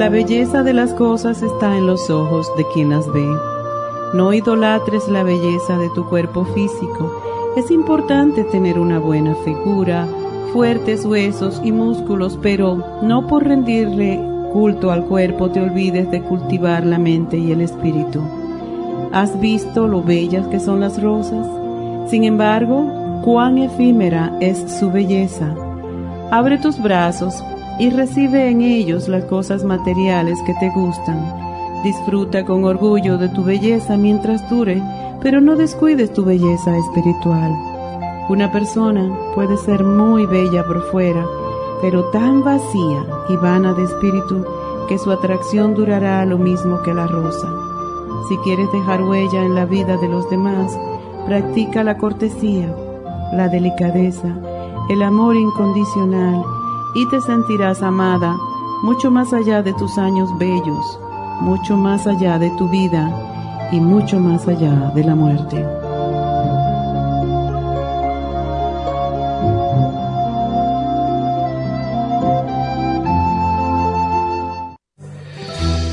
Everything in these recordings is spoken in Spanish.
La belleza de las cosas está en los ojos de quien las ve. No idolatres la belleza de tu cuerpo físico. Es importante tener una buena figura, fuertes huesos y músculos, pero no por rendirle culto al cuerpo te olvides de cultivar la mente y el espíritu. ¿Has visto lo bellas que son las rosas? Sin embargo, cuán efímera es su belleza. Abre tus brazos y recibe en ellos las cosas materiales que te gustan. Disfruta con orgullo de tu belleza mientras dure, pero no descuides tu belleza espiritual. Una persona puede ser muy bella por fuera, pero tan vacía y vana de espíritu que su atracción durará lo mismo que la rosa. Si quieres dejar huella en la vida de los demás, practica la cortesía, la delicadeza, el amor incondicional y te sentirás amada mucho más allá de tus años bellos, mucho más allá de tu vida y mucho más allá de la muerte.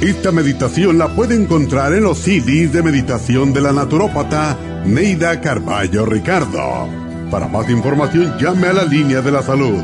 Esta meditación la puede encontrar en los CDs de meditación de la naturópata Neida Carballo Ricardo. Para más información llame a la línea de la salud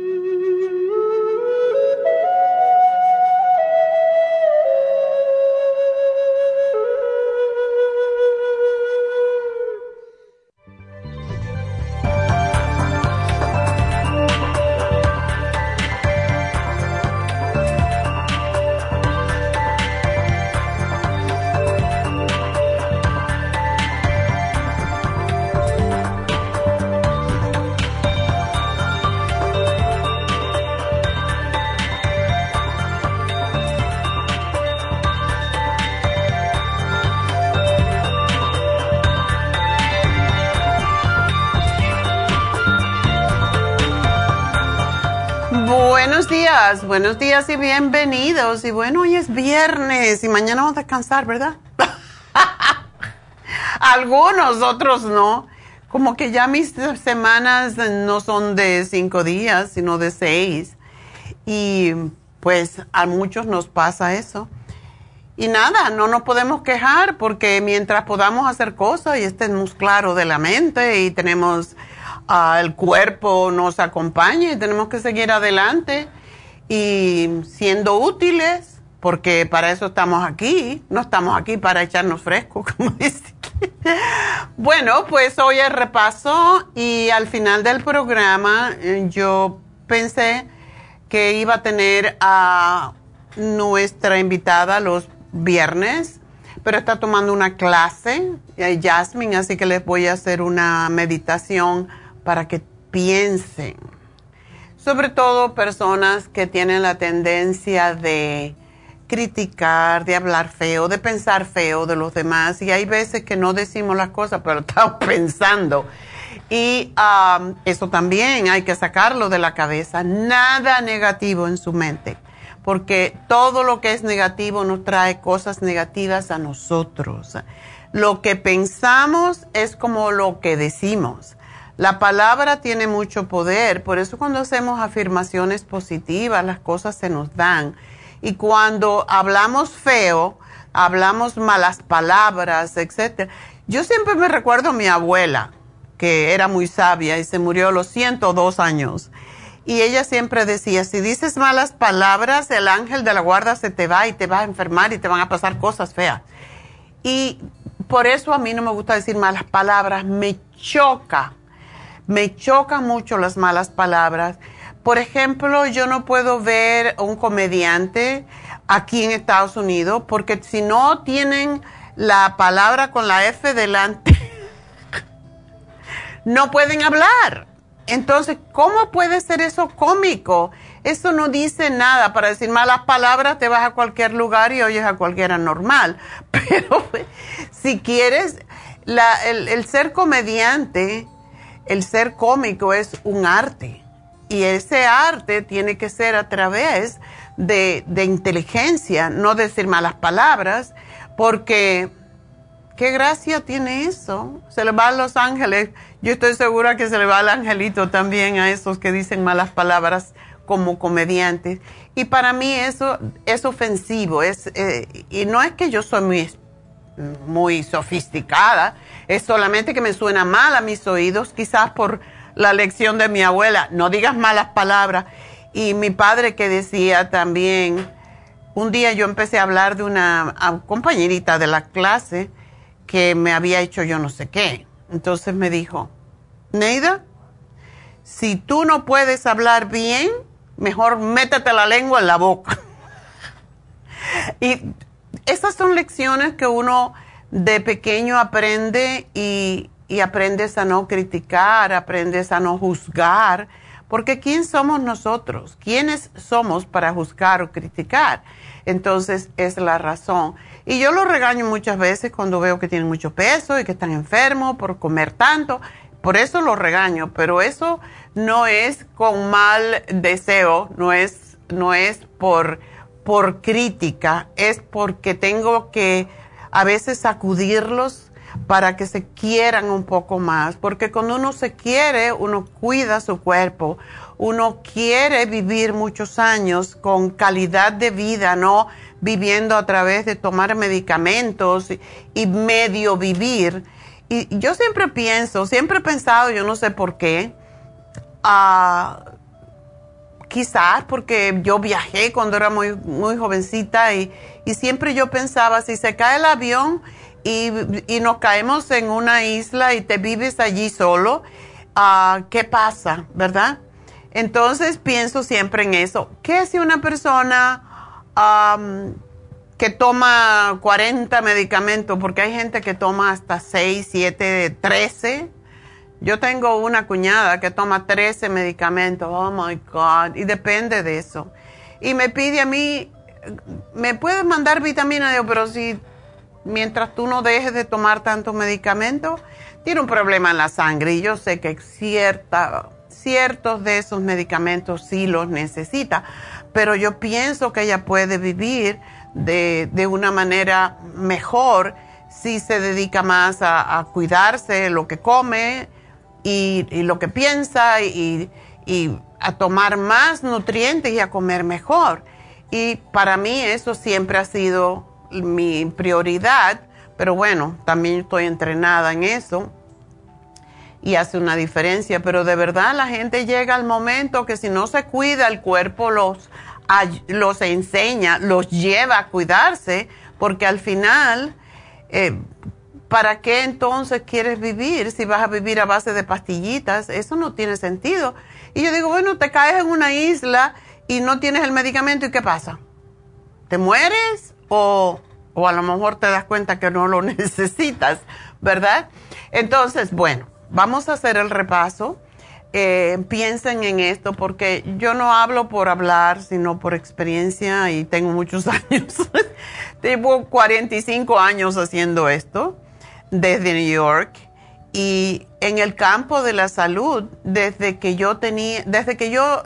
818-841-1422. buenos días y bienvenidos. Y bueno, hoy es viernes y mañana vamos a descansar, ¿verdad? Algunos, otros no. Como que ya mis semanas no son de cinco días, sino de seis. Y pues a muchos nos pasa eso. Y nada, no nos podemos quejar porque mientras podamos hacer cosas y estemos claros de la mente y tenemos uh, el cuerpo nos acompaña y tenemos que seguir adelante y siendo útiles, porque para eso estamos aquí, no estamos aquí para echarnos fresco, como dice. bueno, pues hoy el repaso y al final del programa eh, yo pensé que iba a tener a nuestra invitada los viernes, pero está tomando una clase, eh, Jasmine, así que les voy a hacer una meditación para que piensen. Sobre todo personas que tienen la tendencia de criticar, de hablar feo, de pensar feo de los demás. Y hay veces que no decimos las cosas, pero estamos pensando. Y um, eso también hay que sacarlo de la cabeza. Nada negativo en su mente, porque todo lo que es negativo nos trae cosas negativas a nosotros. Lo que pensamos es como lo que decimos. La palabra tiene mucho poder, por eso cuando hacemos afirmaciones positivas las cosas se nos dan. Y cuando hablamos feo, hablamos malas palabras, etc. Yo siempre me recuerdo a mi abuela que era muy sabia y se murió a los 102 años. Y ella siempre decía, si dices malas palabras, el ángel de la guarda se te va y te va a enfermar y te van a pasar cosas feas. Y por eso a mí no me gusta decir malas palabras, me choca, me chocan mucho las malas palabras. Por ejemplo, yo no puedo ver un comediante aquí en Estados Unidos porque si no tienen la palabra con la F delante, no pueden hablar. Entonces, ¿cómo puede ser eso cómico? Eso no dice nada. Para decir malas palabras, te vas a cualquier lugar y oyes a cualquiera normal. Pero si quieres, el, ser comediante, el ser cómico es un arte. Y ese arte tiene que ser a través de, de inteligencia, no decir malas palabras, porque ¿qué gracia tiene eso? Se le va a los ángeles yo estoy segura que se le va el angelito también a esos que dicen malas palabras como comediantes. Y para mí eso es ofensivo. Es, eh, y no es que yo soy muy, muy sofisticada, es solamente que me suena mal a mis oídos, quizás por la lección de mi abuela. No digas malas palabras. Y mi padre que decía también, un día yo empecé a hablar de una compañerita de la clase que me había hecho yo no sé qué entonces me dijo, Neida, si tú no puedes hablar bien, mejor métete la lengua en la boca. y esas son lecciones que uno de pequeño aprende y, y aprendes a no criticar, aprendes a no juzgar, porque ¿quién somos nosotros? ¿Quiénes somos para juzgar o criticar? Entonces es la razón. Y yo lo regaño muchas veces cuando veo que tienen mucho peso y que están enfermos por comer tanto. Por eso lo regaño, pero eso no es con mal deseo, no es, no es por, por crítica, es porque tengo que a veces sacudirlos para que se quieran un poco más, porque cuando uno se quiere, uno cuida su cuerpo, uno quiere vivir muchos años con calidad de vida, no viviendo a través de tomar medicamentos y, medio vivir. Y yo siempre pienso, siempre he pensado, yo no sé por qué, uh, quizás porque yo viajé cuando era muy, muy jovencita y, y, siempre yo pensaba, si se cae el avión y, y, nos caemos en una isla y te vives allí solo, uh, ¿qué pasa? ¿Verdad? Entonces pienso siempre en eso. ¿Qué si una persona que toma 40 medicamentos, porque hay gente que toma hasta 6, 7, 13. Yo tengo una cuñada que toma 13 medicamentos, oh my God, y depende de eso. Y me pide a mí, ¿me puedes mandar vitamina? Digo, pero si mientras tú no dejes de tomar tantos medicamentos, tiene un problema en la sangre. Y yo sé que cierta, ciertos de esos medicamentos sí los necesita pero yo pienso que ella puede vivir de, de una manera mejor si se dedica más a, a cuidarse lo que come y, y lo que piensa y, a tomar más nutrientes y a comer mejor. Y para mí eso siempre ha sido mi prioridad, pero bueno, también estoy entrenada en eso y hace una diferencia, pero de verdad la gente llega al momento que si no se cuida el cuerpo los, los enseña, los lleva a cuidarse, porque al final, eh, ¿para qué entonces quieres vivir si vas a vivir a base de pastillitas? Eso no tiene sentido. Y yo digo, bueno, te caes en una isla y no tienes el medicamento y ¿qué pasa? ¿Te mueres o, o a lo mejor te das cuenta que no lo necesitas, ¿verdad? Entonces, bueno, vamos a hacer el repaso. eh, piensen en esto porque yo no hablo por hablar, sino por experiencia y tengo muchos años. Tengo 45 años haciendo esto desde New York y en el campo de la salud, desde que yo tenía, desde que yo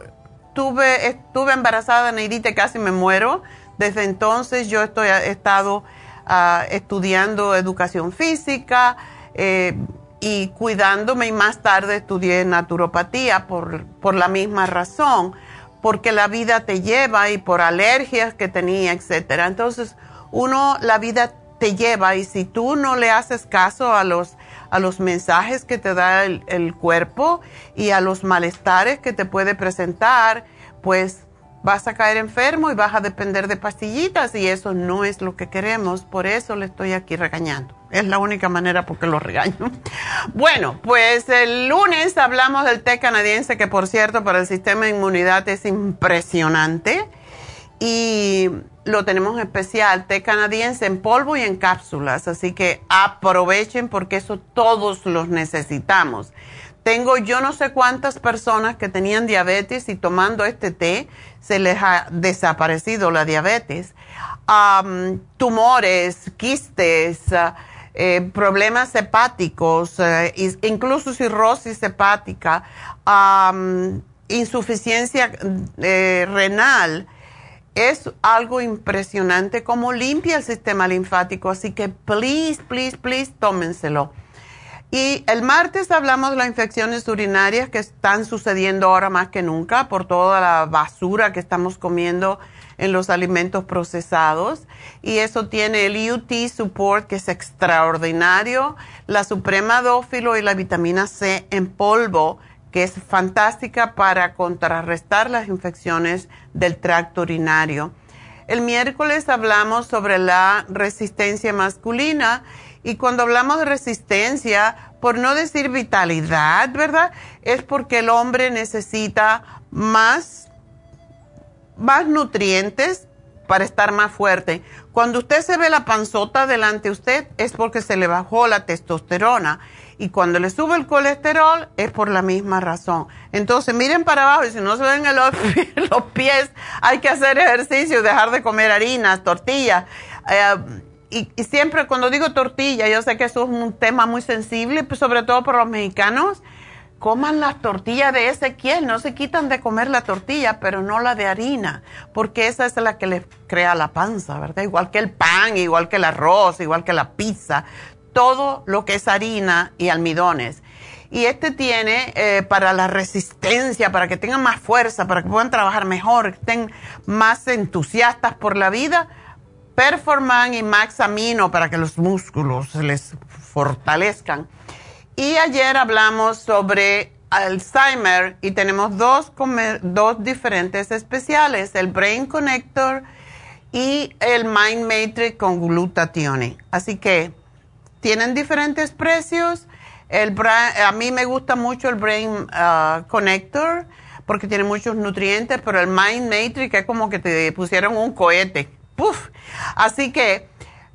tuve, estuve embarazada, Neidita, casi me muero, desde entonces yo estoy, he estado ah, estudiando educación física eh, y cuidándome y más tarde estudié naturopatía por, por la misma razón, porque la vida te lleva y por alergias que tenía, etcétera. Entonces, uno, la vida te lleva y si tú no le haces caso a los, a los mensajes que te da el, el cuerpo y a los malestares que te puede presentar, pues vas a caer enfermo y vas a depender de pastillitas y eso no es lo que queremos. Por eso le estoy aquí regañando. Es la única manera por que lo regaño. Bueno, pues el lunes hablamos del té canadiense que por cierto para el sistema de inmunidad es impresionante y lo tenemos especial, té canadiense en polvo y en cápsulas, así que aprovechen porque eso todos los necesitamos. Tengo yo no sé cuántas personas que tenían diabetes y tomando este té se les ha desaparecido la diabetes. tumores, quistes, eh, problemas hepáticos, eh, incluso cirrosis hepática, insuficiencia eh, renal. Es algo impresionante como limpia el sistema linfático, así que please, please, please, tómenselo. Y el martes hablamos de las infecciones urinarias que están sucediendo ahora más que nunca por toda la basura que estamos comiendo en los alimentos procesados. Y eso tiene el UT Support, que es extraordinario, la Suprema Dófilo y la vitamina C en polvo, que es fantástica para contrarrestar las infecciones del tracto urinario. El miércoles hablamos sobre la resistencia masculina y cuando hablamos de resistencia, por no decir vitalidad, ¿verdad? Es porque el hombre necesita más, más nutrientes para estar más fuerte. Cuando usted se ve la panzota delante de usted es porque se le bajó la testosterona. Y cuando le sube el colesterol es por la misma razón. Entonces miren para abajo y si no se ven los, los pies, hay que hacer ejercicio, dejar de comer harinas, tortillas. Eh, y, siempre cuando digo tortilla, yo sé que eso es un tema muy sensible, pues sobre todo para los mexicanos, coman las tortillas de Ezequiel, no se quitan de comer la tortilla, pero no la de harina, porque esa es la que les crea la panza, ¿verdad? Igual que el pan, igual que el arroz, igual que la pizza, todo lo que es harina y almidones. Y este tiene eh, para la resistencia, para que tengan más fuerza, para que puedan trabajar mejor, que estén más entusiastas por la vida Performan y Max Amino para que los músculos se les fortalezcan. Y ayer hablamos sobre Alzheimer y tenemos dos, dos diferentes especiales, el Brain Connector y el Mind Matrix con glutatione. Así que tienen diferentes precios. El, a mí me gusta mucho el Brain ah, Connector porque tiene muchos nutrientes, pero el Mind Matrix es como que te pusieron un cohete ¡Puf! Así que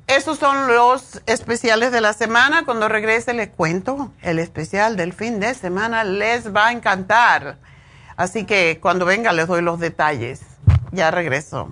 esos son los especiales de la semana. Cuando regrese les cuento el especial del fin de semana. Les va a encantar. Así que cuando venga les doy los detalles. Ya regreso.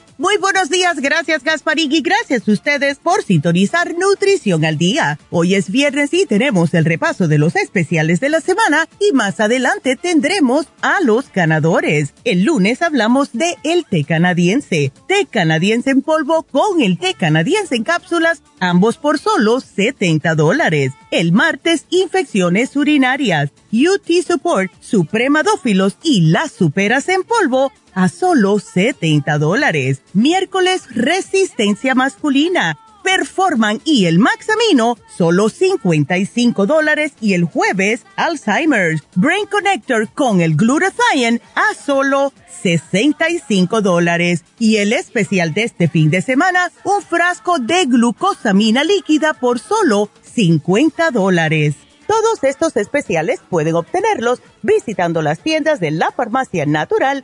Muy buenos días, gracias Gasparín y gracias a ustedes por sintonizar Nutrición al Día. Hoy es viernes y tenemos el repaso de los especiales de la semana y más adelante tendremos a los ganadores. El lunes hablamos de el té canadiense, té canadiense en polvo con el té canadiense en cápsulas, ambos por solo 70 dólares. El martes, infecciones urinarias, UT Support, Supremadófilos y las superas en polvo a solo 70 dólares. Miércoles, resistencia masculina. Performan y el Maxamino, solo 55 dólares. Y el jueves, Alzheimer's, Brain Connector con el Glutathione a solo 65 dólares. Y el especial de este fin de semana, un frasco de glucosamina líquida por solo 50 dólares. Todos estos especiales pueden obtenerlos visitando las tiendas de la farmacia natural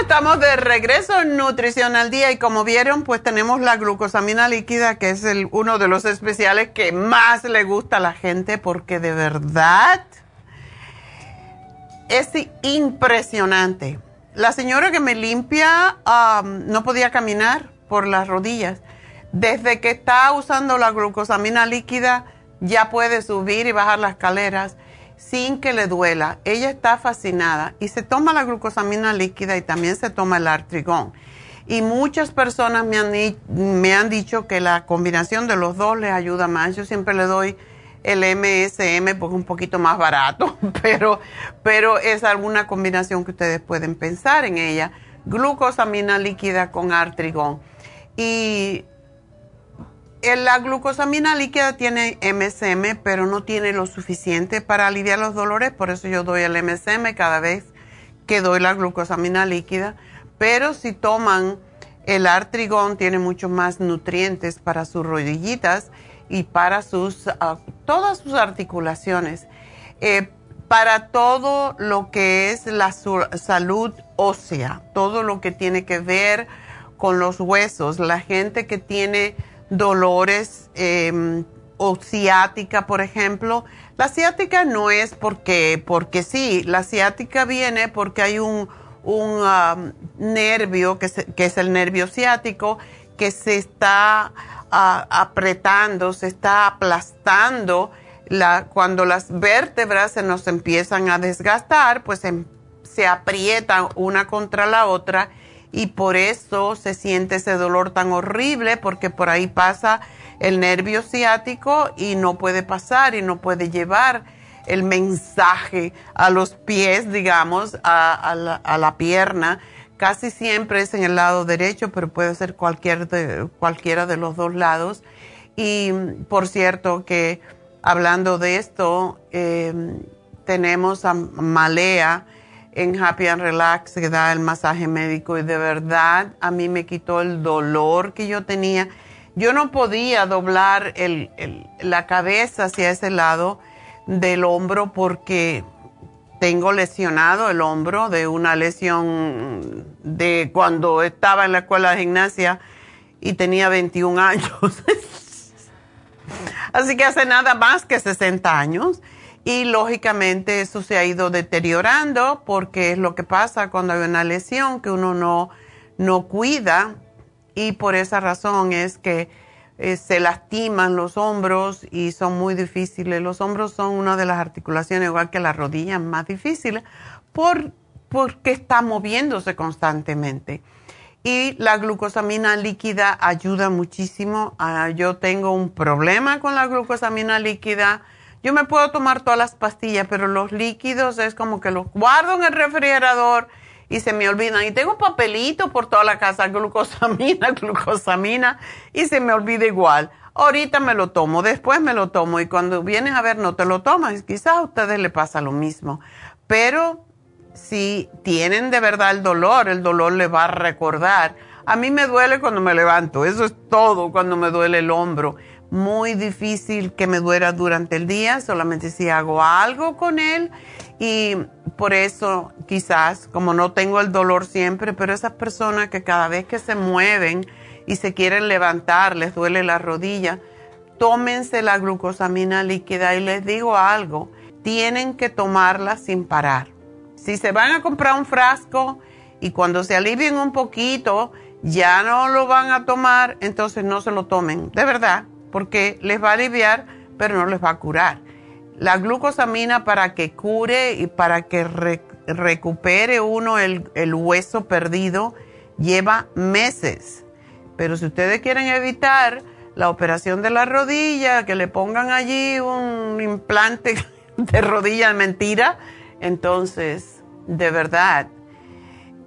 Estamos de regreso en Nutrición al Día y como vieron, pues tenemos la glucosamina líquida, que es uno de los especiales que más le gusta a la gente porque de verdad es impresionante. La señora que me limpia no podía caminar por las rodillas. Desde que está usando la glucosamina líquida ya puede subir y bajar las escaleras sin que le duela. Ella está fascinada y se toma la glucosamina líquida y también se toma el artrigón. Y muchas personas me han, me han dicho que la combinación de los dos les ayuda más. Yo siempre le doy el MSM porque es un poquito más barato, pero, pero es alguna combinación que ustedes pueden pensar en ella. Glucosamina líquida con artrigón. Y la glucosamina líquida tiene MSM, pero no tiene lo suficiente para aliviar los dolores, por eso yo doy el MSM cada vez que doy la glucosamina líquida. Pero si toman el artrigón, tiene muchos más nutrientes para sus rodillitas y para sus, ah, todas sus articulaciones. Eh, para todo lo que es la salud ósea, todo lo que tiene que ver con los huesos, la gente que tiene dolores em, o ciática, por ejemplo. La ciática no es porque, porque sí, la ciática viene porque hay un, un nervio, que, es el nervio ciático, que se está apretando, se está aplastando. La, cuando las vértebras se nos empiezan a desgastar, pues em, se aprietan una contra la otra y por eso se siente ese dolor tan horrible porque por ahí pasa el nervio ciático y no puede pasar y no puede llevar el mensaje a los pies, digamos, a, la, pierna. Casi siempre es en el lado derecho, pero puede ser cualquier cualquiera de los dos lados. Y por cierto que hablando de esto, eh, tenemos a Malea, en Happy and Relax que da el masaje médico y de verdad a mí me quitó el dolor que yo tenía. yo no podía doblar la cabeza hacia ese lado del hombro porque tengo lesionado el hombro de una lesión de cuando estaba en la escuela de gimnasia y tenía 21 años. Así que hace nada más que 60 años. Y lógicamente eso se ha ido deteriorando porque es lo que pasa cuando hay una lesión que uno no, no cuida. Y por esa razón es que eh, se lastiman los hombros y son muy difíciles. Los hombros son una de las articulaciones, igual que las rodillas, más difíciles por, porque está moviéndose constantemente. Y la glucosamina líquida ayuda muchísimo. Ah, yo tengo un problema con la glucosamina líquida. Yo me puedo tomar todas las pastillas, pero los líquidos es como que los guardo en el refrigerador y se me olvidan. Y tengo papelito por toda la casa, glucosamina, glucosamina, y se me olvida igual. Ahorita me lo tomo, después me lo tomo y cuando vienes a ver no te lo tomas. Quizás a ustedes le pasa lo mismo. Pero si tienen de verdad el dolor, el dolor le va a recordar. A mí me duele cuando me levanto, eso es todo cuando me duele el hombro. Muy difícil que me duela durante el día, solamente si hago algo con él y por eso quizás, como no tengo el dolor siempre, pero esas personas que cada vez que se mueven y se quieren levantar, les duele la rodilla, tómense la glucosamina líquida y les digo algo, tienen que tomarla sin parar. Si se van a comprar un frasco y cuando se alivien un poquito ya no lo van a tomar, entonces no se lo tomen, de verdad, porque les va a aliviar, pero no les va a curar. La glucosamina para que cure y para que recupere uno el, el hueso perdido lleva meses. Pero si ustedes quieren evitar la operación de la rodilla, que le pongan allí un implante de rodilla mentira, entonces, de verdad,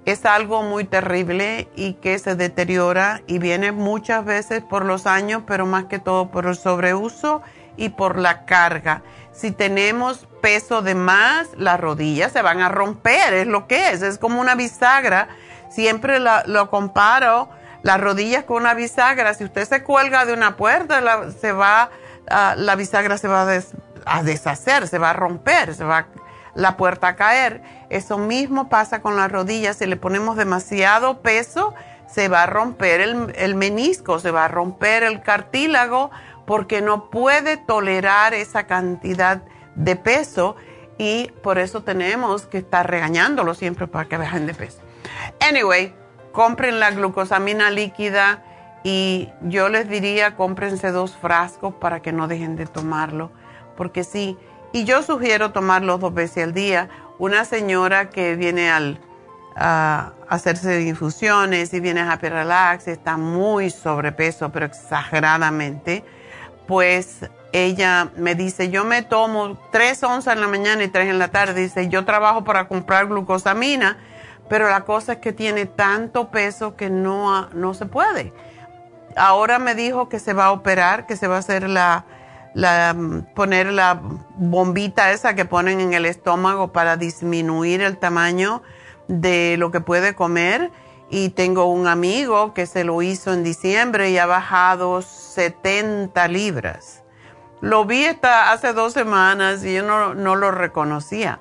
es algo muy terrible y que se deteriora y viene muchas veces por los años, pero más que todo por el sobreuso y por la carga si tenemos peso de más, las rodillas se van a romper, es lo que es, es como una bisagra. Siempre lo comparo, las rodillas con una bisagra. Si usted se cuelga de una puerta, la, se va, ah, la bisagra se va a, deshacer, se va a romper, se va la puerta a caer. Eso mismo pasa con las rodillas. Si le ponemos demasiado peso, se va a romper el, menisco, se va a romper el cartílago porque no puede tolerar esa cantidad de peso y por eso tenemos que estar regañándolo siempre para que bajen de peso. Anyway, compren la glucosamina líquida y yo les diría cómprense dos frascos para que no dejen de tomarlo, porque sí, y yo sugiero tomarlo dos veces al día. Una señora que viene al, a hacerse infusiones y viene a Happy Relax está muy sobrepeso, pero exageradamente pues ella me dice, yo me tomo tres onzas en la mañana y tres en la tarde. Dice, yo trabajo para comprar glucosamina, pero la cosa es que tiene tanto peso que no, no se puede. Ahora me dijo que se va a operar, que se va a hacer la, la, poner la bombita esa que ponen en el estómago para disminuir el tamaño de lo que puede comer y tengo un amigo que se lo hizo en diciembre y ha bajado 70 libras. Lo vi hasta hace dos semanas y yo no, lo reconocía.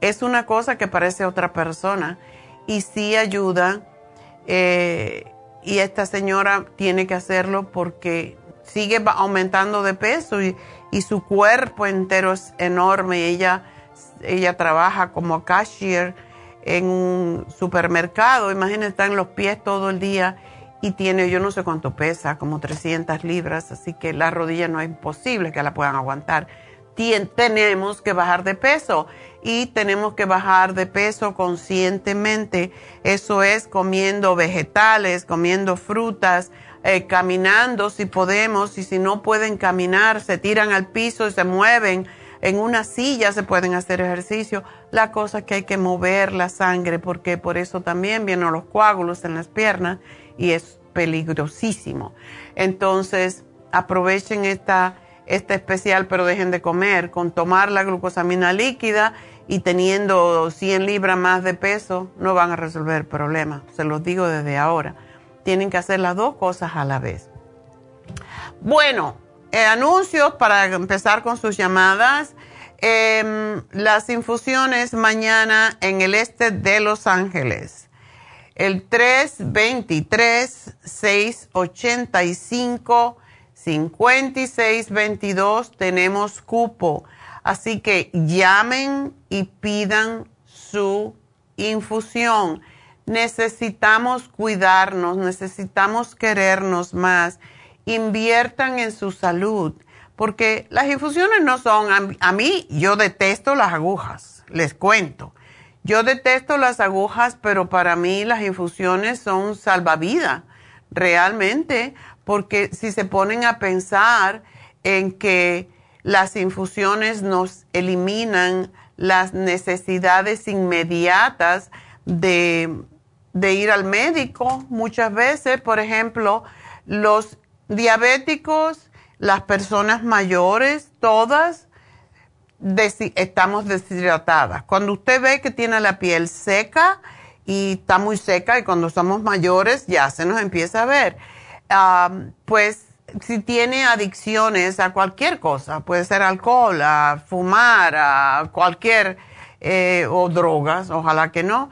Es una cosa que parece otra persona y sí ayuda. Eh, y esta señora tiene que hacerlo porque sigue aumentando de peso y, y su cuerpo entero es enorme. Ella, ella trabaja como cashier en un supermercado, imagínense, está en los pies todo el día y tiene, yo no sé cuánto pesa, como 300 libras, así que la rodilla no es imposible que la puedan aguantar. tenemos que bajar de peso y tenemos que bajar de peso conscientemente. Eso es comiendo vegetales, comiendo frutas, eh, caminando si podemos y si no pueden caminar, se tiran al piso y se mueven en una silla se pueden hacer ejercicio. La cosa es que hay que mover la sangre porque por eso también vienen los coágulos en las piernas y es peligrosísimo. Entonces, aprovechen esta, esta especial, pero dejen de comer. Con tomar la glucosamina líquida y teniendo 100 libras más de peso, no van a resolver el problema. Se los digo desde ahora. Tienen que hacer las dos cosas a la vez. Bueno, eh, anuncios para empezar con sus llamadas. Em, las infusiones mañana en el este de Los Ángeles. El 323-685-5622 tenemos cupo. Así que llamen y pidan su infusión. Necesitamos cuidarnos, necesitamos querernos más. Inviertan en su salud porque las infusiones no son, a, mí yo detesto las agujas, les cuento. Yo detesto las agujas, pero para mí las infusiones son salvavidas, realmente, porque si se ponen a pensar en que las infusiones nos eliminan las necesidades inmediatas de, de ir al médico, muchas veces, por ejemplo, los diabéticos las personas mayores, todas estamos deshidratadas. Cuando usted ve que tiene la piel seca y está muy seca y cuando somos mayores ya se nos empieza a ver, pues si tiene adicciones a cualquier cosa, puede ser alcohol, a fumar, a cualquier, eh, o drogas, ojalá que no,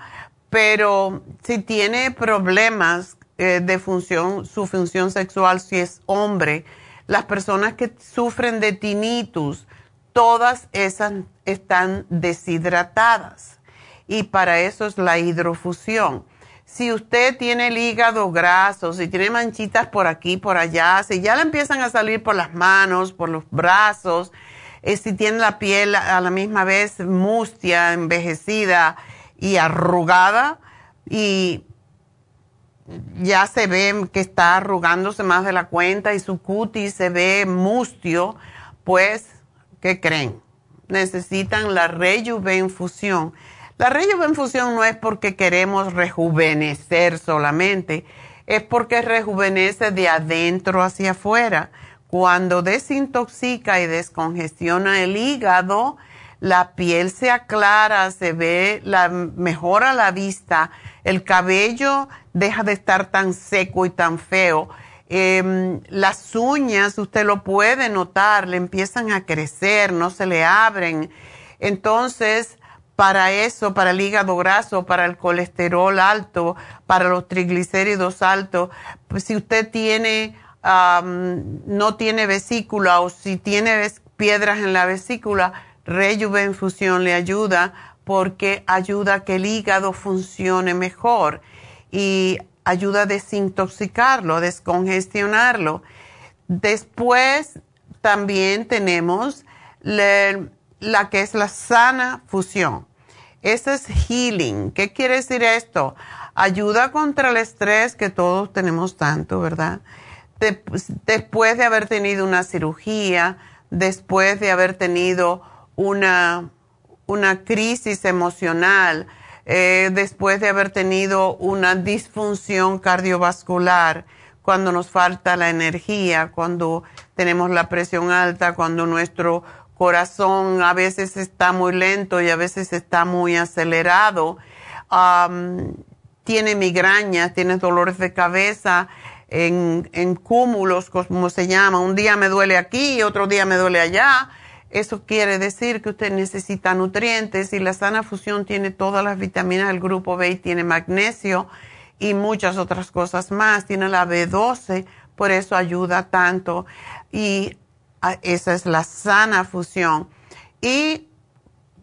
pero si tiene problemas eh, de función, su función sexual, si es hombre, las personas que sufren de tinnitus, todas esas están deshidratadas y para eso es la hidrofusión. Si usted tiene el hígado graso, si tiene manchitas por aquí, por allá, si ya le empiezan a salir por las manos, por los brazos, eh, si tiene la piel a la misma vez mustia, envejecida y arrugada, y ya se ve que está arrugándose más de la cuenta y su cutis se ve mustio, pues, ¿qué creen? Necesitan la rejuvenfusión. La rejuvenfusión no es porque queremos rejuvenecer solamente, es porque rejuvenece de adentro hacia afuera. Cuando desintoxica y descongestiona el hígado, la piel se aclara, se ve, la, mejora la vista, el cabello deja de estar tan seco y tan feo. Em, las uñas, usted lo puede notar, le empiezan a crecer, no se le abren. Entonces, para eso, para el hígado graso, para el colesterol alto, para los triglicéridos altos, pues si usted tiene, no tiene vesícula o si tiene piedras en la vesícula, Rejuvenfusión le ayuda porque ayuda a que el hígado funcione mejor y ayuda a desintoxicarlo, a descongestionarlo. Después también tenemos la, que es la sana fusión. Ese es healing. ¿Qué quiere decir esto? Ayuda contra el estrés que todos tenemos tanto, ¿verdad? después de haber tenido una cirugía, después de haber tenido una, una crisis emocional, eh, después de haber tenido una disfunción cardiovascular, cuando nos falta la energía, cuando tenemos la presión alta, cuando nuestro corazón a veces está muy lento y a veces está muy acelerado, tiene migrañas, tiene dolores de cabeza en, en cúmulos, como se llama, un día me duele aquí otro día me duele allá eso quiere decir que usted necesita nutrientes y la sana fusión tiene todas las vitaminas del grupo B y tiene magnesio y muchas otras cosas más. Tiene la B12, por eso ayuda tanto. Y ah, esa es la sana fusión. Y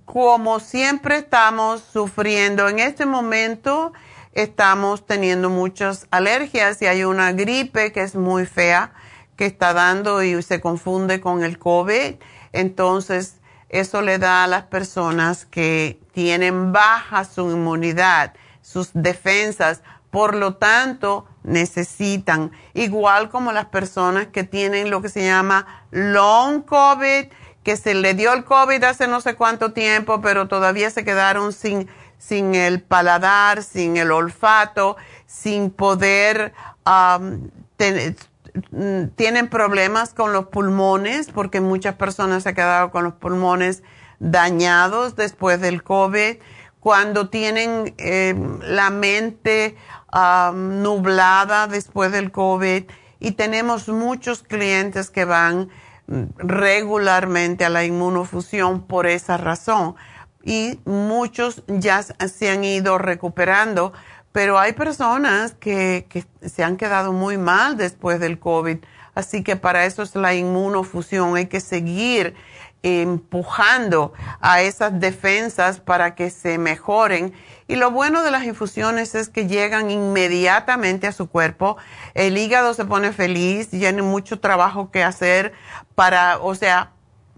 como siempre estamos sufriendo en este momento, estamos teniendo muchas alergias y hay una gripe que es muy fea que está dando y se confunde con el COVID entonces, eso le da a las personas que tienen baja su inmunidad, sus defensas, por lo tanto, necesitan, igual como las personas que tienen lo que se llama long COVID, que se le dio el COVID hace no sé cuánto tiempo, pero todavía se quedaron sin, sin el paladar, sin el olfato, sin poder um, tienen problemas con los pulmones, porque muchas personas se han quedado con los pulmones dañados después del COVID, cuando tienen eh, la mente nublada después del COVID y tenemos muchos clientes que van mm, regularmente a la inmunofusión por esa razón. Y muchos ya se han ido recuperando, pero hay personas que, se han quedado muy mal después del COVID, así que para eso es la inmunofusión, hay que seguir empujando a esas defensas para que se mejoren. Y lo bueno de las infusiones es que llegan inmediatamente a su cuerpo. El hígado se pone feliz, tiene mucho trabajo que hacer para, o sea,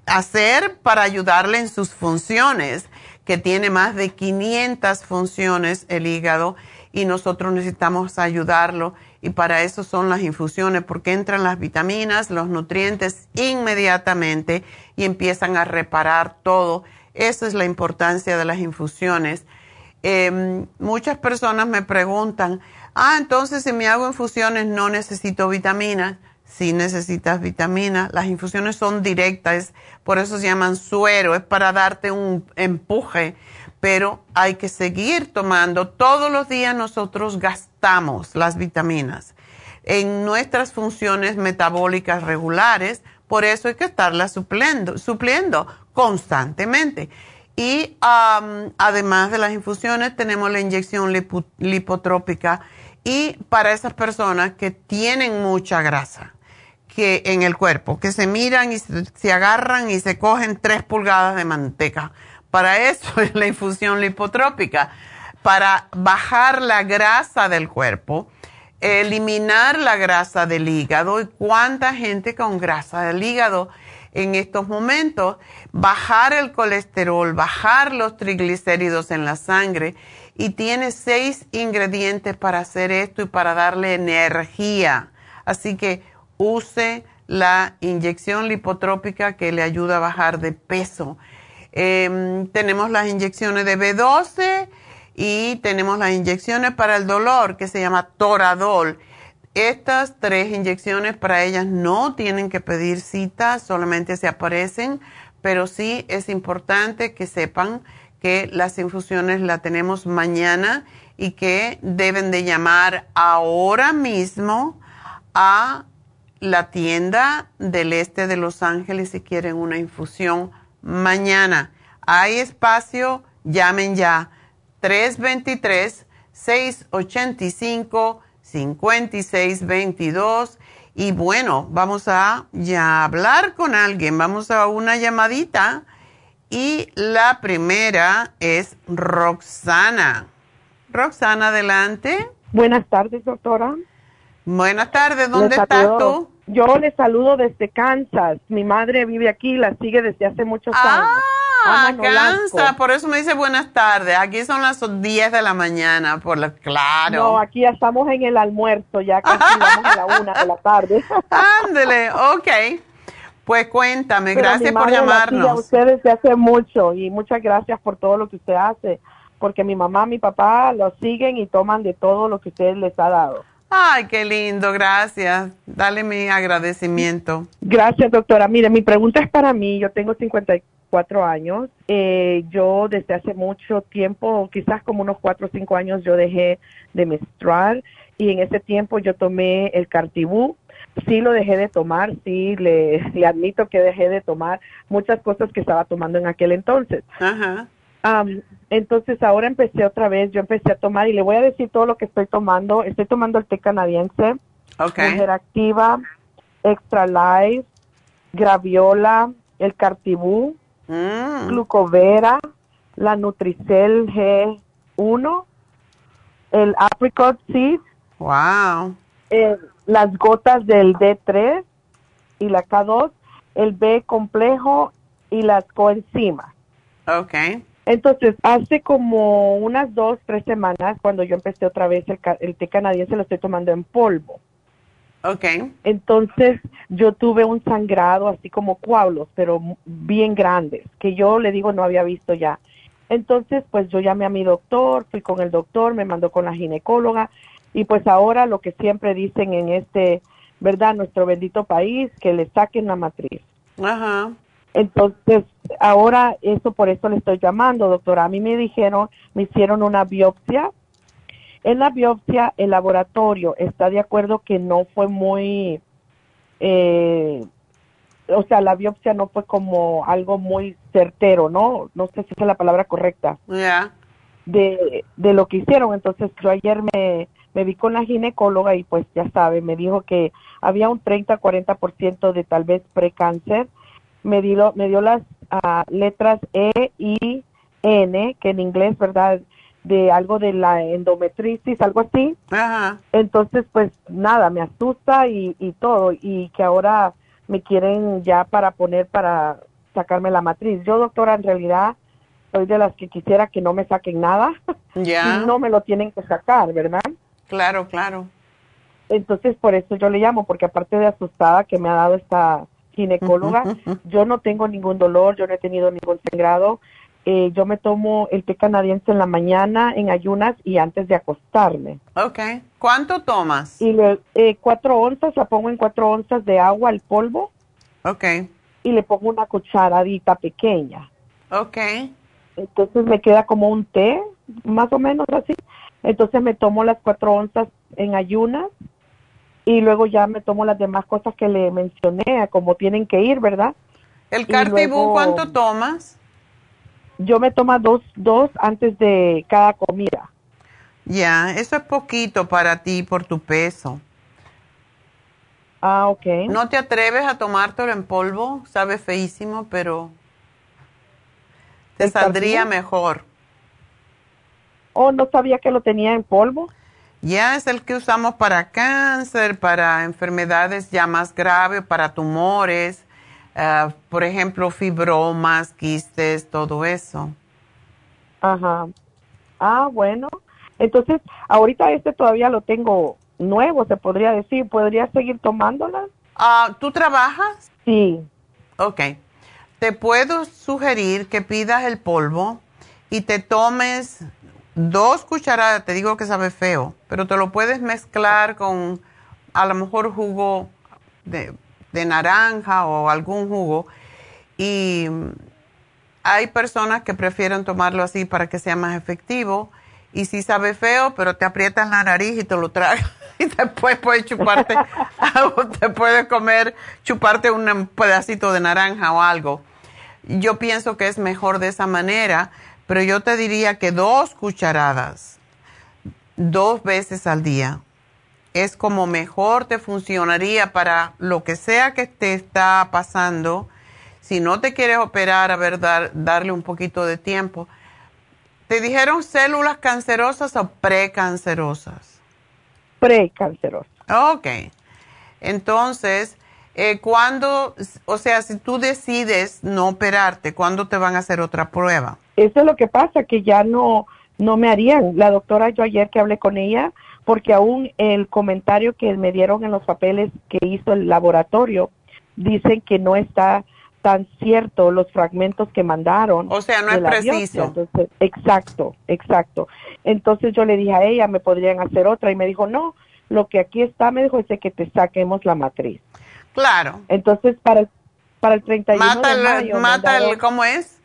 hacer para ayudarle en sus funciones, que tiene más de 500 funciones el hígado y nosotros necesitamos ayudarlo y para eso son las infusiones, porque entran las vitaminas, los nutrientes inmediatamente y empiezan a reparar todo. Esa es la importancia de las infusiones. Em, muchas personas me preguntan, ah, entonces si me hago infusiones no necesito vitaminas. Si necesitas vitaminas, las infusiones son directas, por eso se llaman suero, es para darte un empuje pero hay que seguir tomando. Todos los días nosotros gastamos las vitaminas en nuestras funciones metabólicas regulares, por eso hay que estarlas supliendo, supliendo constantemente. Y además de las infusiones, tenemos la inyección lipotrópica y para esas personas que tienen mucha grasa que en el cuerpo, que se miran y se agarran y se cogen tres pulgadas de manteca para eso es la infusión lipotrópica, para bajar la grasa del cuerpo, eliminar la grasa del hígado. ¿Y cuánta gente con grasa del hígado en estos momentos? Bajar el colesterol, bajar los triglicéridos en la sangre. Y tiene seis ingredientes para hacer esto y para darle energía. Así que use la inyección lipotrópica que le ayuda a bajar de peso Em, tenemos las inyecciones de B12 y tenemos las inyecciones para el dolor que se llama Toradol. Estas tres inyecciones para ellas no tienen que pedir cita, solamente se aparecen, pero sí es importante que sepan que las infusiones las tenemos mañana y que deben de llamar ahora mismo a la tienda del este de Los Ángeles si quieren una infusión mañana. Hay espacio, llamen ya 323-685-5622. Y bueno, vamos a ya hablar con alguien, vamos a una llamadita. Y la primera es Roxana. Roxana, adelante. Buenas tardes, doctora. Buenas tardes, ¿dónde estás tú? Yo le saludo desde Kansas. Mi madre vive aquí, la sigue desde hace muchos años. Ah, Kansas, por eso me dice buenas tardes. Aquí son las 10 de la mañana, por la, claro. No, aquí ya estamos en el almuerzo, ya casi vamos a la una de la tarde. Ándele, ok. Pues cuéntame, gracias por llamarnos. a ustedes desde hace mucho y muchas gracias por todo lo que usted hace, porque mi mamá, mi papá lo siguen y toman de todo lo que usted les ha dado. Ay, qué lindo, gracias. Dale mi agradecimiento. Gracias, doctora. Mire, mi pregunta es para mí. Yo tengo 54 años. Eh, yo desde hace mucho tiempo, quizás como unos 4 o 5 años, yo dejé de menstruar y en ese tiempo yo tomé el Cartibú. Sí lo dejé de tomar, sí le, le admito que dejé de tomar muchas cosas que estaba tomando en aquel entonces. Ajá entonces ahora empecé otra vez, yo empecé a tomar y le voy a decir todo lo que estoy tomando. Estoy tomando el té canadiense, Mujer Activa, Extra Life, Graviola, el Cartibú, mm. Glucovera, la Nutricel G1, el Apricot Seed, wow. Eh, las gotas del D3 y la K2, el B complejo y las coenzimas. Okay. Entonces, hace como unas dos, tres semanas, cuando yo empecé otra vez el, té canadiense, lo estoy tomando en polvo. Ok. Entonces, yo tuve un sangrado así como coágulos, pero bien grandes, que yo le digo no había visto ya. Entonces, pues yo llamé a mi doctor, fui con el doctor, me mandó con la ginecóloga, y pues ahora lo que siempre dicen en este, ¿verdad? Nuestro bendito país, que le saquen la matriz. Ajá. Entonces, ahora eso por eso le estoy llamando, doctora. A mí me dijeron, me hicieron una biopsia En la biopsia, el laboratorio está de acuerdo que no fue muy, eh, o sea, la biopsia no fue como algo muy certero, ¿no? No sé si es la palabra correcta. Ya. De, de lo que hicieron. Entonces, yo ayer me, me vi con la ginecóloga y pues ya sabe, me dijo que había un 30-40% de tal vez precáncer. Me dio, me dio las ah, letras E, I, N, que en inglés, ¿verdad? De algo de la endometritis, algo así. Ajá. Entonces, pues nada, me asusta y, y todo. Y que ahora me quieren ya para poner para sacarme la matriz. Yo, doctora, en realidad soy de las que quisiera que no me saquen nada. Ya. Y no me lo tienen que sacar, ¿verdad? Claro, claro. Entonces, por eso yo le llamo, porque aparte de asustada que me ha dado esta ginecóloga, yo no tengo ningún dolor, yo no he tenido ningún sangrado. Eh, yo me tomo el té canadiense en la mañana, en ayunas y antes de acostarme. Ok. ¿Cuánto tomas? Y le, eh, cuatro onzas, la pongo en cuatro onzas de agua al polvo Ok. y le pongo una cucharadita pequeña. Ok. Entonces me queda como un té, más o menos así. Entonces me tomo las cuatro onzas en ayunas y luego ya me tomo las demás cosas que le mencioné, como tienen que ir, ¿verdad? ¿El Cartibú luego- cuánto tomas? Yo me tomo dos, dos antes de cada comida. Ya, eso es poquito para ti por tu peso. Ah, ok. ¿No te atreves a tomártelo en polvo? Sabe feísimo, pero te ¿El saldría Cartibú? mejor. Oh, no sabía que lo tenía en polvo. Ya es el que usamos para cáncer, para enfermedades ya más graves, para tumores, ah, por ejemplo, fibromas, quistes, todo eso. Ajá. Ah, bueno. Entonces, ahorita este todavía lo tengo nuevo, se podría decir. ¿Podría seguir tomándola? Ah, ¿Tú trabajas? Sí. Ok. Te puedo sugerir que pidas el polvo y te tomes dos cucharadas, te digo que sabe feo, pero te lo puedes mezclar con a lo mejor jugo de, de naranja o algún jugo. Y hay personas que prefieren tomarlo así para que sea más efectivo. Y si sabe feo, pero te aprietas la nariz y te lo tragas. Y después puedes chuparte, te puedes comer, chuparte un pedacito de naranja o algo. Yo pienso que es mejor de esa manera, pero yo te diría que dos cucharadas, dos veces al día, es como mejor te funcionaría para lo que sea que te está pasando. Si no te quieres operar, a ver, dar- darle un poquito de tiempo. ¿Te dijeron células cancerosas o precancerosas? Precanceroso. Ok. Entonces, eh, ¿cuándo, o sea, si tú decides no operarte, ¿cuándo te van a hacer otra prueba? Eso es lo que pasa, que ya no, no me harían. La doctora, yo ayer que hablé con ella, porque aún el comentario que me dieron en los papeles que hizo el laboratorio, dicen que no está tan cierto los fragmentos que mandaron. O sea, no es preciso. Entonces, exacto, exacto. Entonces yo le dije a ella, me podrían hacer otra y me dijo, no, lo que aquí está, me dijo, es de que te saquemos la matriz. Claro. Entonces, para el, para el 31 Mata, de mayo... mata el- ¿cómo es?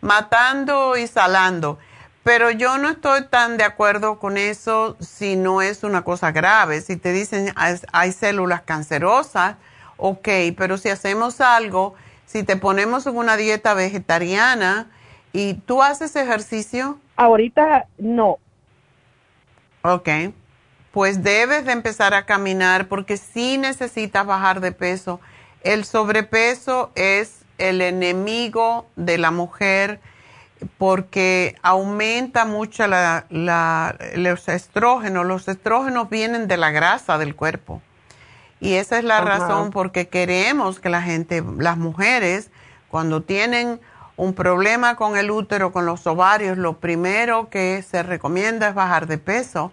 Matando y salando. Pero yo no estoy tan de acuerdo con eso si no es una cosa grave. Si te dicen hay, células cancerosas, ok, pero si hacemos algo, si te ponemos en una dieta vegetariana y tú haces ejercicio, Ahorita no, Ok, pues debes de empezar a caminar porque sí necesitas bajar de peso. El sobrepeso es el enemigo de la mujer porque aumenta mucho la, la- los estrógenos. Los estrógenos vienen de la grasa del cuerpo. Y esa es la razón porque queremos que la gente, las mujeres, cuando tienen un problema con el útero, con los ovarios, lo primero que se recomienda es bajar de peso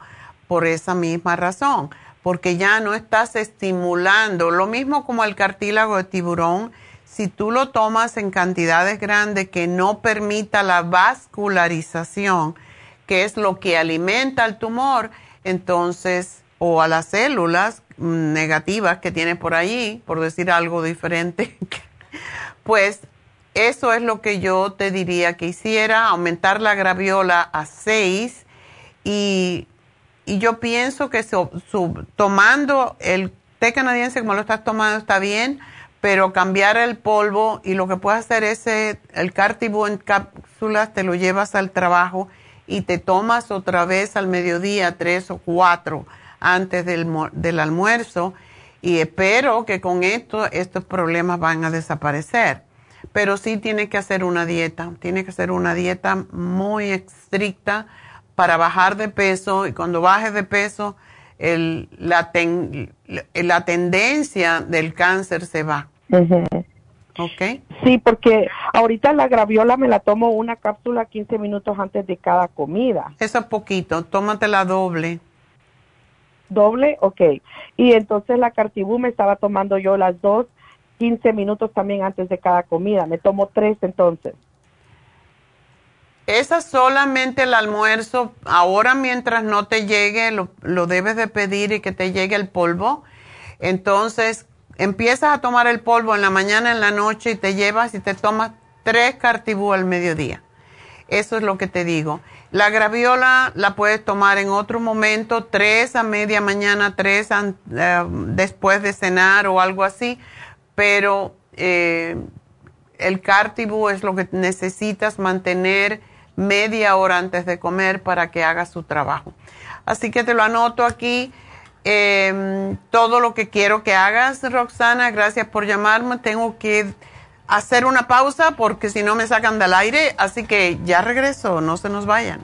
por esa misma razón, porque ya no estás estimulando, lo mismo como el cartílago de tiburón, si tú lo tomas en cantidades grandes que no permita la vascularización, que es lo que alimenta el tumor, entonces, o a las células negativas que tiene por allí, por decir algo diferente, pues eso es lo que yo te diría que hiciera, aumentar la graviola a 6 y y yo pienso que tomando el té canadiense como lo estás tomando está bien, pero cambiar el polvo y lo que puedes hacer es eh, el cartibú en cápsulas, te lo llevas al trabajo y te tomas otra vez al mediodía, tres o cuatro antes del, del almuerzo y espero que con esto estos problemas van a desaparecer. Pero sí tiene que hacer una dieta, tiene que hacer una dieta muy estricta para bajar de peso y cuando baje de peso la tendencia del cáncer se va. Okay. Sí, porque ahorita la graviola me la tomo una cápsula 15 minutos antes de cada comida. Eso es poquito, tómatela doble. Doble, ok. Y entonces la cartibú me estaba tomando yo las dos 15 minutos también antes de cada comida. Me tomo tres entonces. Esa solamente el almuerzo. Ahora mientras no te llegue, lo, lo debes de pedir y que te llegue el polvo. Entonces, empiezas a tomar el polvo en la mañana, en la noche y te llevas y te tomas tres cartibú al mediodía. Eso es lo que te digo. La graviola la puedes tomar en otro momento, tres a media mañana, tres eh, después de cenar o algo así, pero eh, el cartibú es lo que necesitas mantener media hora antes de comer para que haga su trabajo. Así que te lo anoto aquí. Em, todo lo que quiero que hagas, Roxana, gracias por llamarme. Tengo que hacer una pausa porque si no me sacan del aire, así que ya regreso, no se nos vayan.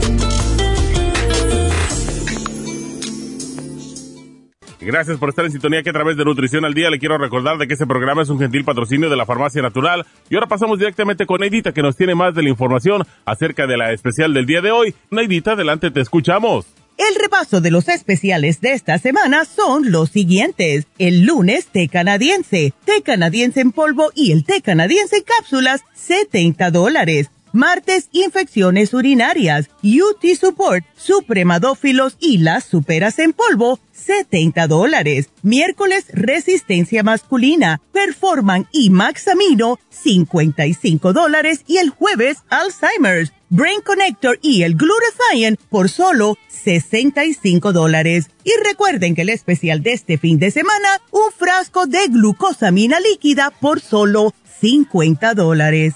Gracias por estar en sintonía que a través de Nutrición al Día le quiero recordar de que este programa es un gentil patrocinio de la Farmacia Natural. Y ahora pasamos directamente con Neidita que nos tiene más de la información acerca de la especial del día de hoy. Neidita, adelante, te escuchamos. El repaso de los especiales de esta semana son los siguientes. El lunes, té canadiense, té canadiense en polvo y el té canadiense en cápsulas, 70 dólares. Martes, infecciones urinarias, UT Support, supremadófilos y las superas en polvo, 70 dólares. Miércoles, resistencia masculina, Performan y Maxamino, 55 dólares. Y el jueves, Alzheimer's, Brain Connector y el Glutathione por solo 65 dólares. Y recuerden que el especial de este fin de semana, un frasco de glucosamina líquida por solo 50 dólares.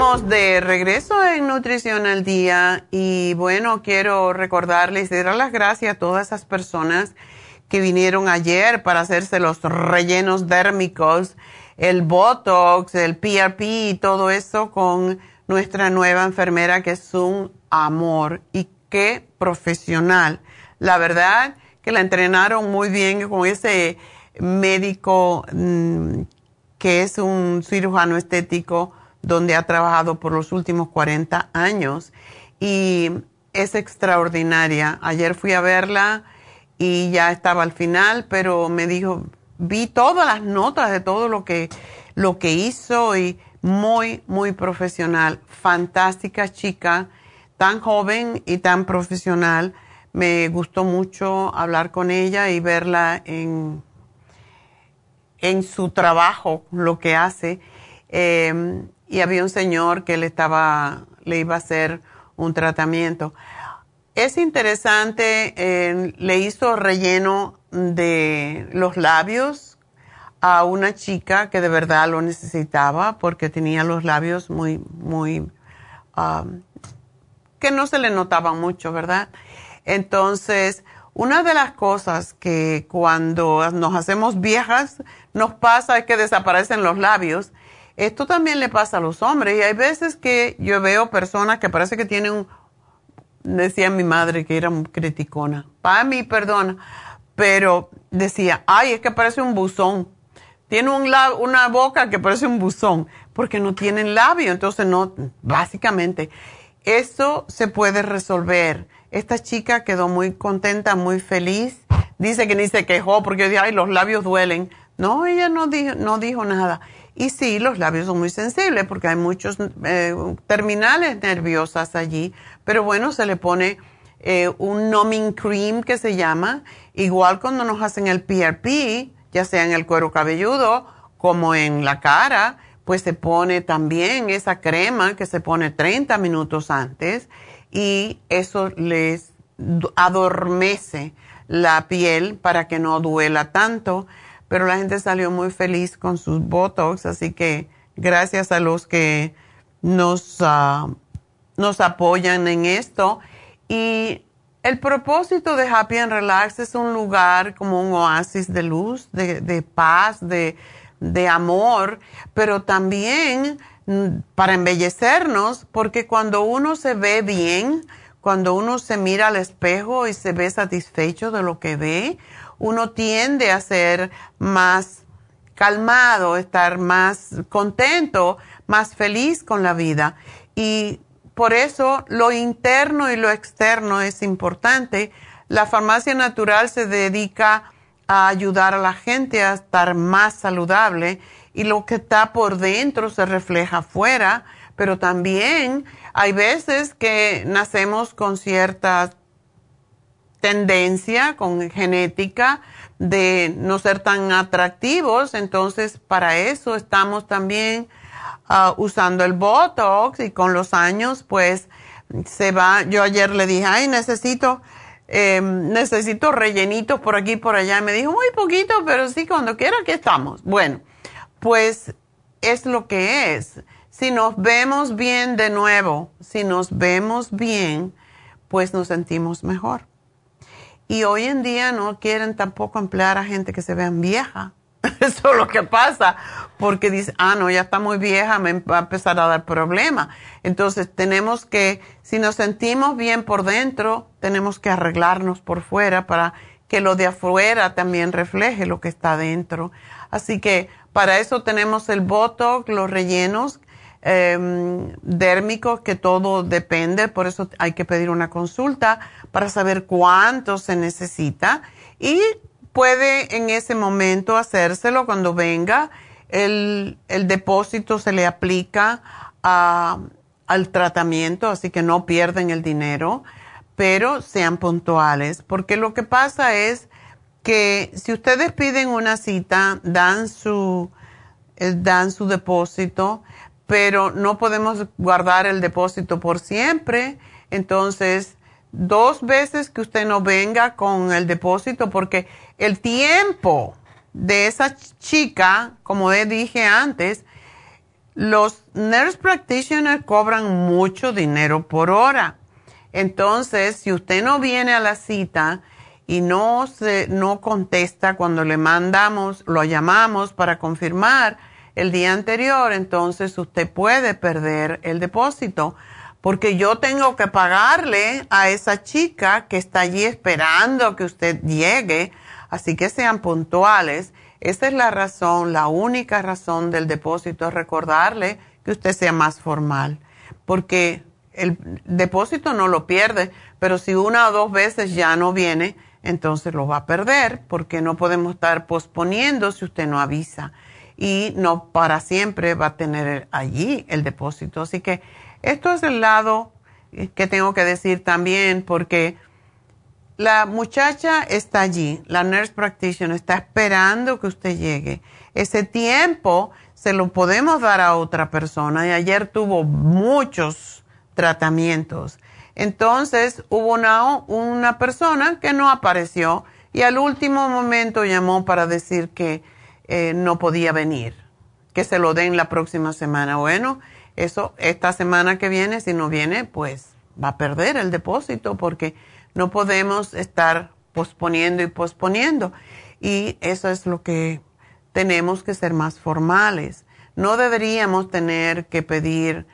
Estamos de regreso en Nutrición al Día y bueno, quiero recordarles y dar las gracias a todas esas personas que vinieron ayer para hacerse los rellenos dérmicos, el Botox, el PRP y todo eso con nuestra nueva enfermera que es un amor y qué profesional. La verdad que la entrenaron muy bien con ese médico mm, que es un cirujano estético donde ha trabajado por los últimos 40 años y es extraordinaria. Ayer fui a verla y ya estaba al final, pero me dijo, vi todas las notas de todo lo que, lo que hizo y muy, muy profesional. Fantástica chica, tan joven y tan profesional. Me gustó mucho hablar con ella y verla en, en su trabajo, lo que hace. Eh, y había un señor que le estaba, le iba a hacer un tratamiento. Es interesante, eh, le hizo relleno de los labios a una chica que de verdad lo necesitaba porque tenía los labios muy, muy, um, que no se le notaba mucho, ¿verdad? Entonces, una de las cosas que cuando nos hacemos viejas nos pasa es que desaparecen los labios esto también le pasa a los hombres y hay veces que yo veo personas que parece que tienen, decía mi madre que era criticona, para mí, perdona, pero decía, ay, es que parece un buzón. Tiene un una boca que parece un buzón porque no tienen labio, entonces no, básicamente, eso se puede resolver. Esta chica quedó muy contenta, muy feliz. Dice que ni se quejó porque dice, ay, los labios duelen. No, ella no dijo, no dijo nada. Y sí, los labios son muy sensibles porque hay muchos eh, terminales nerviosas allí, pero bueno, se le pone eh, un numbing cream que se llama, igual cuando nos hacen el PRP, ya sea en el cuero cabelludo como en la cara, pues se pone también esa crema que se pone 30 minutos antes. Y eso les adormece la piel para que no duela tanto pero la gente salió muy feliz con sus Botox, así que gracias a los que nos, ah, nos apoyan en esto. Y el propósito de Happy and Relax es un lugar como un oasis de luz, de, paz, de, de amor, pero también mm, para embellecernos, porque cuando uno se ve bien, cuando uno se mira al espejo y se ve satisfecho de lo que ve, uno tiende a ser más calmado, estar más contento, más feliz con la vida. Y por eso lo interno y lo externo es importante. La farmacia natural se dedica a ayudar a la gente a estar más saludable y lo que está por dentro se refleja afuera, pero también hay veces que nacemos con ciertas tendencia con genética de no ser tan atractivos, entonces para eso estamos también ah, usando el Botox y con los años pues se va, yo ayer le dije, ay, necesito, em, necesito rellenitos por aquí y por allá, me dijo, muy poquito, pero sí, cuando quiera que estamos. Bueno, pues es lo que es. Si nos vemos bien de nuevo, si nos vemos bien, pues nos sentimos mejor. Y hoy en día no quieren tampoco emplear a gente que se vean vieja. Eso es lo que pasa, porque dice, ah, no, ya está muy vieja, me va a empezar a dar problemas. Entonces tenemos que, si nos sentimos bien por dentro, tenemos que arreglarnos por fuera para que lo de afuera también refleje lo que está dentro. Así que para eso tenemos el Botox, los rellenos eh, dérmicos, que todo depende, por eso hay que pedir una consulta para saber cuánto se necesita y puede en ese momento hacérselo cuando venga. El, el depósito se le aplica al tratamiento, así que no pierden el dinero, pero sean puntuales, porque lo que pasa es que si ustedes piden una cita, dan su, eh, dan su depósito, pero no podemos guardar el depósito por siempre, entonces dos veces que usted no venga con el depósito porque el tiempo de esa chica, como dije antes, los nurse practitioners cobran mucho dinero por hora. Entonces, si usted no viene a la cita y no se, no contesta cuando le mandamos, lo llamamos para confirmar el día anterior, entonces usted puede perder el depósito porque yo tengo que pagarle a esa chica que está allí esperando que usted llegue, así que sean puntuales. Esa es la razón, la única razón del depósito es recordarle que usted sea más formal, porque el depósito no lo pierde, pero si una o dos veces ya no viene, entonces lo va a perder, porque no podemos estar posponiendo si usted no avisa. Y no para siempre va a tener allí el depósito. Así que esto es el lado que tengo que decir también, porque la muchacha está allí, la nurse practitioner está esperando que usted llegue. Ese tiempo se lo podemos dar a otra persona y ayer tuvo muchos tratamientos. Entonces hubo una, una persona que no apareció y al último momento llamó para decir que eh, no podía venir, que se lo den la próxima semana. Bueno, eso esta semana que viene, si no viene, pues va a perder el depósito porque no podemos estar posponiendo y posponiendo. Y eso es lo que tenemos que ser más formales. No deberíamos tener que pedir,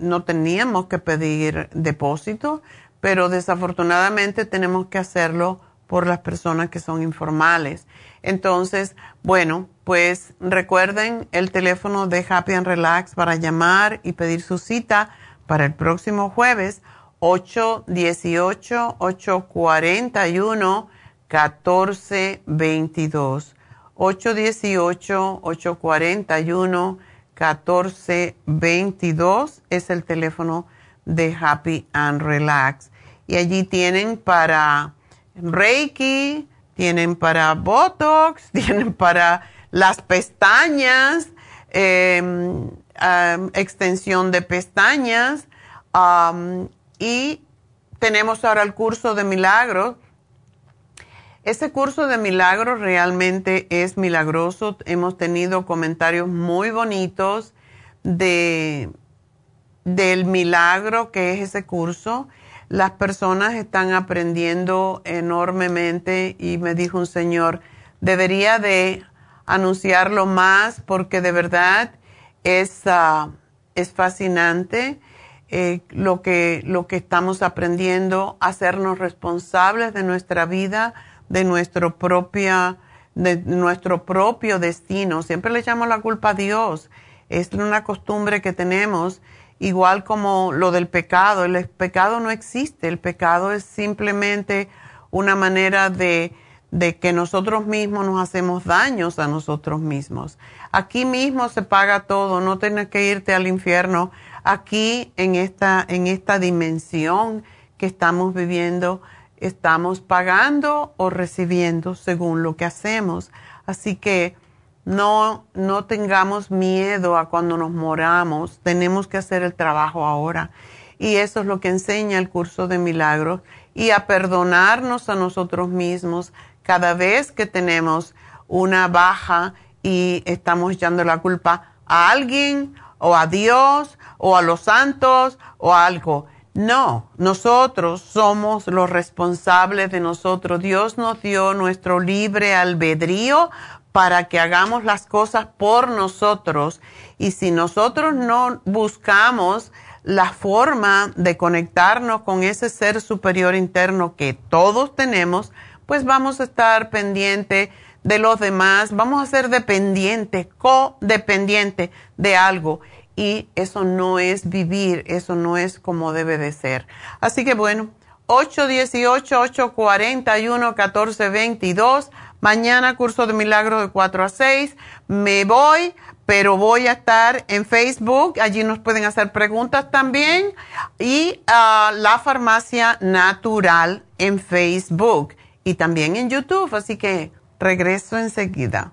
no teníamos que pedir depósito, pero desafortunadamente tenemos que hacerlo por las personas que son informales. Entonces, bueno, pues recuerden el teléfono de Happy and Relax para llamar y pedir su cita para el próximo jueves 818-841-1422. 818-841-1422 es el teléfono de Happy and Relax. Y allí tienen para Reiki, tienen para Botox, tienen para las pestañas, em, extensión de pestañas y tenemos ahora el curso de milagros. Ese curso de milagros realmente es milagroso. Hemos tenido comentarios muy bonitos de, del milagro que es ese curso. Las personas están aprendiendo enormemente y me dijo un señor, debería de anunciarlo más porque de verdad es, ah, es fascinante eh, lo, que, lo que estamos aprendiendo, hacernos responsables de nuestra vida, de nuestro, propia, de nuestro propio destino. Siempre le echamos la culpa a Dios. Es una costumbre que tenemos, igual como lo del pecado. El pecado no existe, el pecado es simplemente una manera de, de que nosotros mismos nos hacemos daños a nosotros mismos. Aquí mismo se paga todo, no tienes que irte al infierno aquí en esta, en esta dimensión que estamos viviendo, estamos pagando o recibiendo según lo que hacemos. Así que no, no tengamos miedo a cuando nos moramos, tenemos que hacer el trabajo ahora. Y eso es lo que enseña el curso de milagros y a perdonarnos a nosotros mismos cada vez que tenemos una baja y estamos echando la culpa a alguien o a Dios o a los santos o algo. No, nosotros somos los responsables de nosotros. Dios nos dio nuestro libre albedrío para que hagamos las cosas por nosotros. Y si nosotros no buscamos la forma de conectarnos con ese ser superior interno que todos tenemos, pues vamos a estar pendientes de los demás, vamos a ser dependientes, codependientes de algo y eso no es vivir, eso no es como debe de ser. Así que bueno, 818-841-1422. Mañana curso de milagro de 4 a 6. Me voy, pero voy a estar en Facebook. Allí nos pueden hacer preguntas también. Y uh, la farmacia natural en Facebook y también en YouTube. Así que regreso enseguida.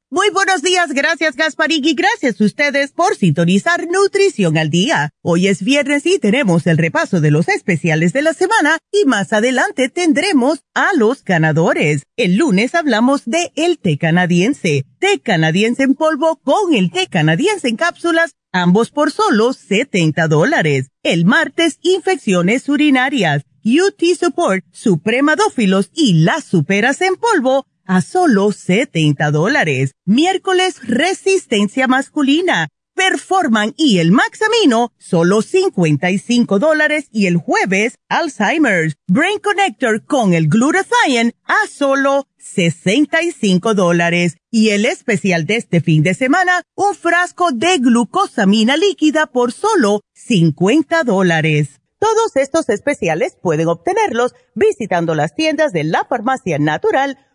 Muy buenos días, gracias Gasparín y gracias a ustedes por sintonizar Nutrición al Día. Hoy es viernes y tenemos el repaso de los especiales de la semana y más adelante tendremos a los ganadores. El lunes hablamos de el té canadiense, té canadiense en polvo con el té canadiense en cápsulas, ambos por solo 70 dólares. El martes, infecciones urinarias, UT Support, Supremadófilos y las superas en polvo a solo 70 dólares. Miércoles, resistencia masculina. Performan y el Maxamino, solo 55 dólares. Y el jueves, Alzheimer's, Brain Connector con el Glutathione a solo 65 dólares. Y el especial de este fin de semana, un frasco de glucosamina líquida por solo 50 dólares. Todos estos especiales pueden obtenerlos visitando las tiendas de la farmacia natural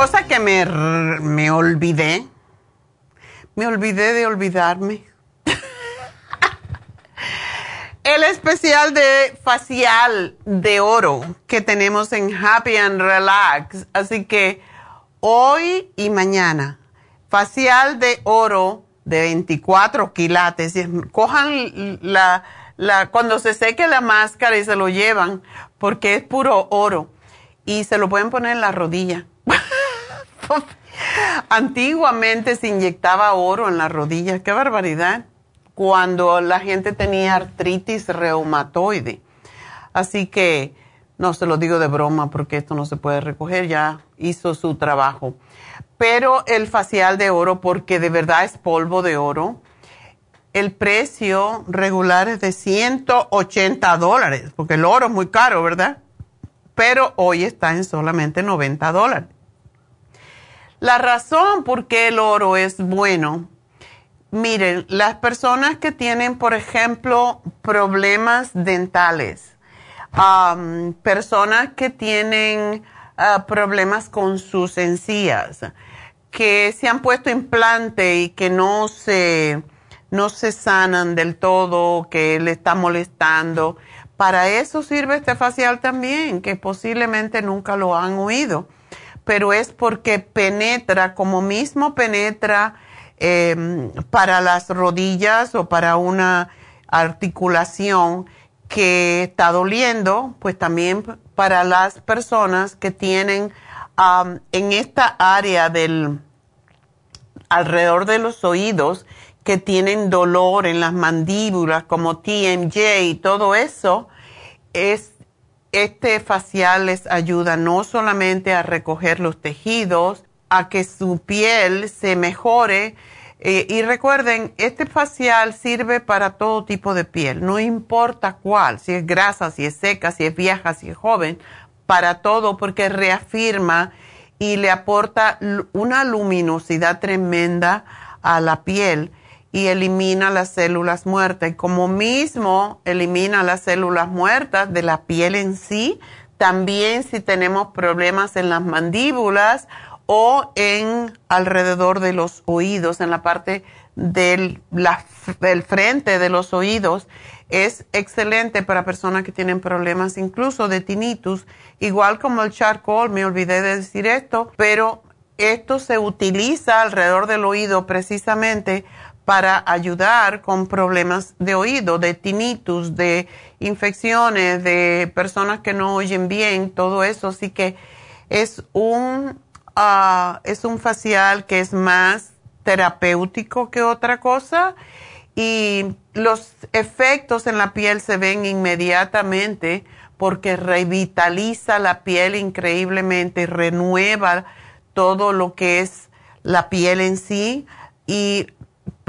Cosa que me, me olvidé, me olvidé de olvidarme. El especial de facial de oro que tenemos en Happy and Relax. Así que hoy y mañana, facial de oro de 24 quilates. Cojan la, la, cuando se seque la máscara y se lo llevan, porque es puro oro. Y se lo pueden poner en la rodilla. Antiguamente se inyectaba oro en las rodillas, qué barbaridad, cuando la gente tenía artritis reumatoide. Así que no se lo digo de broma porque esto no se puede recoger, ya hizo su trabajo. Pero el facial de oro, porque de verdad es polvo de oro, el precio regular es de 180 dólares, porque el oro es muy caro, ¿verdad? Pero hoy está en solamente 90 dólares. La razón por qué el oro es bueno, miren, las personas que tienen, por ejemplo, problemas dentales, personas que tienen ah, problemas con sus encías, que se han puesto implante y que no se, no se sanan del todo, que le está molestando. Para eso sirve este facial también, que posiblemente nunca lo han oído pero es porque penetra, como mismo penetra em, para las rodillas o para una articulación que está doliendo, pues también para las personas que tienen en esta área del alrededor de los oídos que tienen dolor en las mandíbulas como TMJ y todo eso, es, este facial les ayuda no solamente a recoger los tejidos, a que su piel se mejore, eh, y recuerden, este facial sirve para todo tipo de piel, no importa cuál, si es grasa, si es seca, si es vieja, si es joven, para todo porque reafirma y le aporta una luminosidad tremenda a la piel y elimina las células muertas. Y como mismo elimina las células muertas de la piel en sí, también si tenemos problemas en las mandíbulas o en alrededor de los oídos, en la parte del, del frente de los oídos. Es excelente para personas que tienen problemas incluso de tinnitus, igual como el charcoal, me olvidé de decir esto, pero esto se utiliza alrededor del oído precisamente para ayudar con problemas de oído, de tinnitus, de infecciones, de personas que no oyen bien, todo eso. Así que es un Ah, es un facial que es más terapéutico que otra cosa y los efectos en la piel se ven inmediatamente porque revitaliza la piel increíblemente, renueva todo lo que es la piel en sí y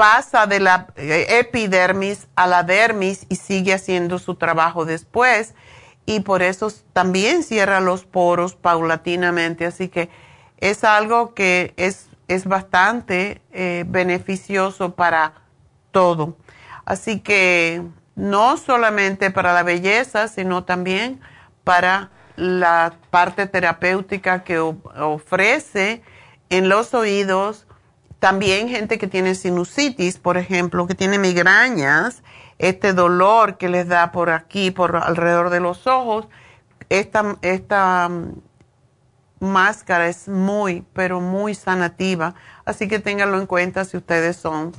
pasa de la eh, epidermis a la dermis y sigue haciendo su trabajo después y por eso también cierra los poros paulatinamente, así que es algo que es, es bastante eh, beneficioso para todo. Así que no solamente para la belleza, sino también para la parte terapéutica que ofrece en los oídos. También gente que tiene sinusitis, por ejemplo, que tiene migrañas, este dolor que les da por aquí, por alrededor de los ojos, esta, esta máscara es muy, pero muy sanativa. Así que ténganlo en cuenta si ustedes son,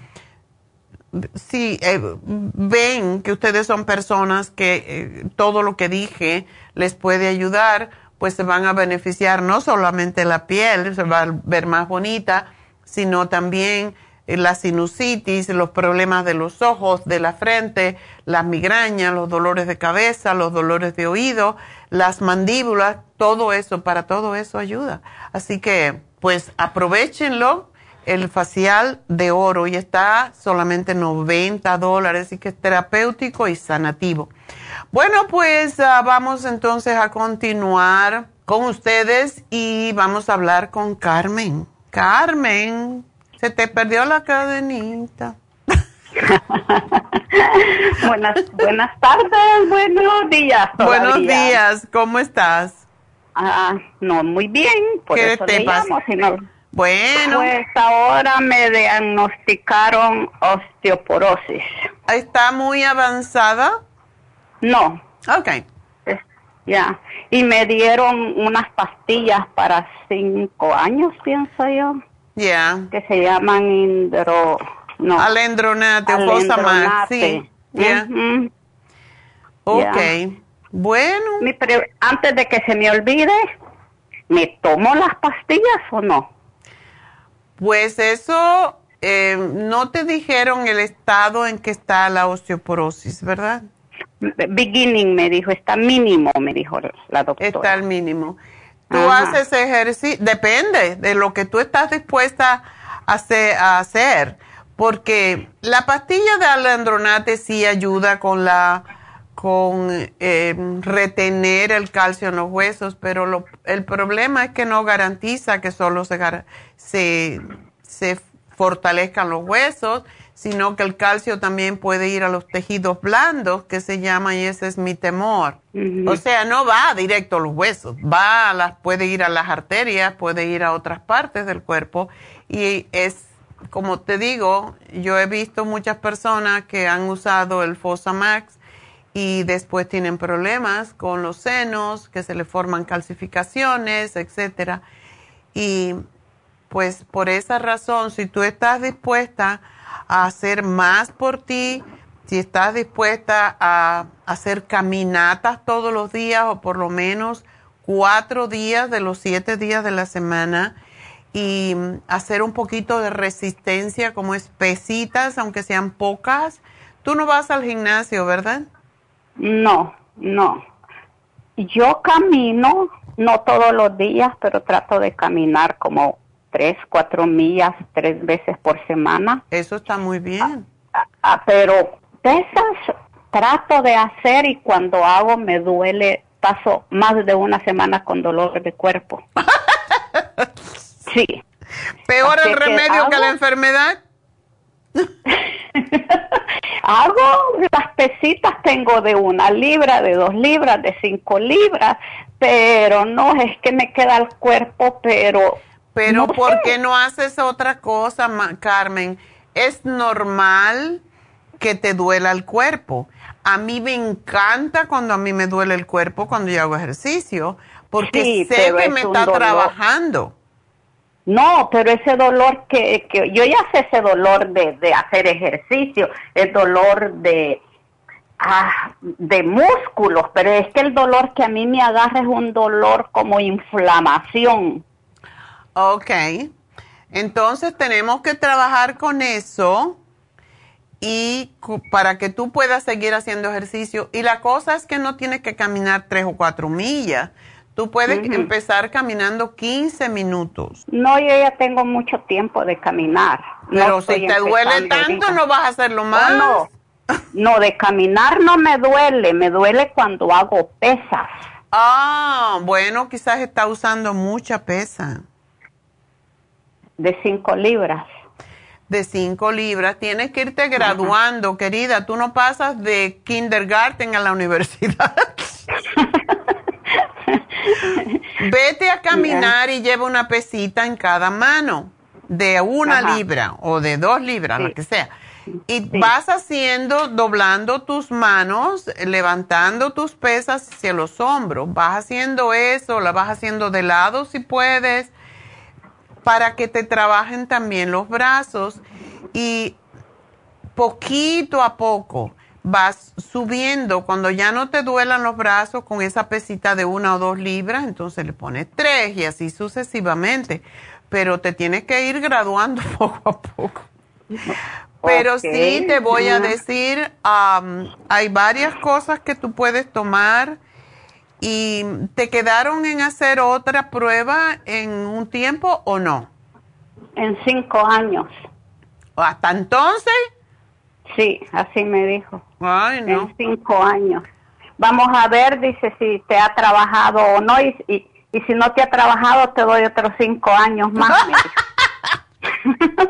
si eh, ven que ustedes son personas que eh, todo lo que dije les puede ayudar, pues se van a beneficiar no solamente la piel, se va a ver más bonita, sino también eh, la sinusitis, los problemas de los ojos, de la frente, las migrañas, los dolores de cabeza, los dolores de oído, las mandíbulas, todo eso, para todo eso ayuda. Así que, pues aprovechenlo, el facial de oro y está solamente 90 dólares, así que es terapéutico y sanativo. Bueno, pues ah, vamos entonces a continuar con ustedes y vamos a hablar con Carmen. Carmen, se te perdió la cadenita. buenas, buenas tardes, buenos días. Buenos días, ¿cómo estás? Ah, no, muy bien, por ¿Qué eso te le pasa? llamo, sino- Bueno, Pues ahora me diagnosticaron osteoporosis. ¿está muy avanzada? No, Ok, ya. Y me dieron unas pastillas para cinco años, pienso yo, ya. que se llaman indro... No, Alendronate alendronate. sí. Ya. Ujú. Ok. Bueno, Mi pre- antes de que se me olvide, ¿me tomo las pastillas o no? pues eso, eh, no te dijeron el estado en que está la osteoporosis, ¿verdad? Beginning me dijo, está mínimo, me dijo la doctora. Está al mínimo. Tú Ajá. haces ejercicio, depende de lo que tú estás dispuesta a hacer, a hacer, porque la pastilla de alendronate sí ayuda con la con eh, retener el calcio en los huesos, pero lo- el problema es que no garantiza que solo se, se fortalezcan los huesos, sino que el calcio también puede ir a los tejidos blandos, que se llama, y ese es mi temor. O sea, no va directo a los huesos, va a las, puede ir a las arterias, puede ir a otras partes del cuerpo, y es, como te digo, yo he visto muchas personas que han usado el Fosamax y después tienen problemas con los senos, que se le forman calcificaciones, etcétera. Y pues por esa razón, si tú estás dispuesta a hacer más por ti, si estás dispuesta a hacer caminatas todos los días o por lo menos cuatro días de los siete días de la semana y hacer un poquito de resistencia como espesitas, aunque sean pocas. Tú no vas al gimnasio, ¿verdad? No, no. Yo camino, no todos los días, pero trato de caminar como tres, cuatro millas, tres veces por semana. Eso está muy bien. Ah, ah, pero pesas trato de hacer y cuando hago me duele, paso más de una semana con dolor de cuerpo. sí. ¿Peor el remedio que la enfermedad? hago las pesitas, tengo de una libra, de dos libras, de cinco libras, pero no, es que me queda el cuerpo, pero... Pero ¿por qué no haces otra cosa, Carmen? Es normal que te duela el cuerpo. A mí me encanta cuando a mí me duele el cuerpo cuando yo hago ejercicio, porque sé que me está trabajando. No, pero ese dolor que, que yo ya sé ese dolor de, de hacer ejercicio, el dolor de, ah, de músculos, pero es que el dolor que a mí me agarra es un dolor como inflamación. Ok, entonces tenemos que trabajar con eso y para que tú puedas seguir haciendo ejercicio. Y la cosa es que no tienes que caminar tres o cuatro millas. Tú puedes empezar caminando 15 minutos. No, yo ya tengo mucho tiempo de caminar. Pero si te duele tanto, no vas a hacerlo más. no, no, de caminar no me duele, me duele cuando hago pesas. Ah, bueno, quizás está usando mucha pesa. De 5 libras de 5 libras. Tienes que irte graduando, querida. Tú no pasas de kindergarten a la universidad. Vete a caminar y lleva una pesita en cada mano, de una libra o de dos libras, lo que sea. Y vas haciendo, doblando tus manos, levantando tus pesas hacia los hombros. Vas haciendo eso, la vas haciendo de lado si puedes para que te trabajen también los brazos y poquito a poco vas subiendo. Cuando ya no te duelan los brazos con esa pesita de una o dos libras, entonces le pones tres y así sucesivamente. Pero te tienes que ir graduando poco a poco. Pero sí te voy a decir, hay varias cosas que tú puedes tomar ¿Y te quedaron en hacer otra prueba en un tiempo o no? En cinco años. ¿Hasta entonces? Sí, así me dijo. Ay, no. En cinco años. Vamos a ver, dice, si te ha trabajado o no. Y, y, si no te ha trabajado, te doy otros cinco años más.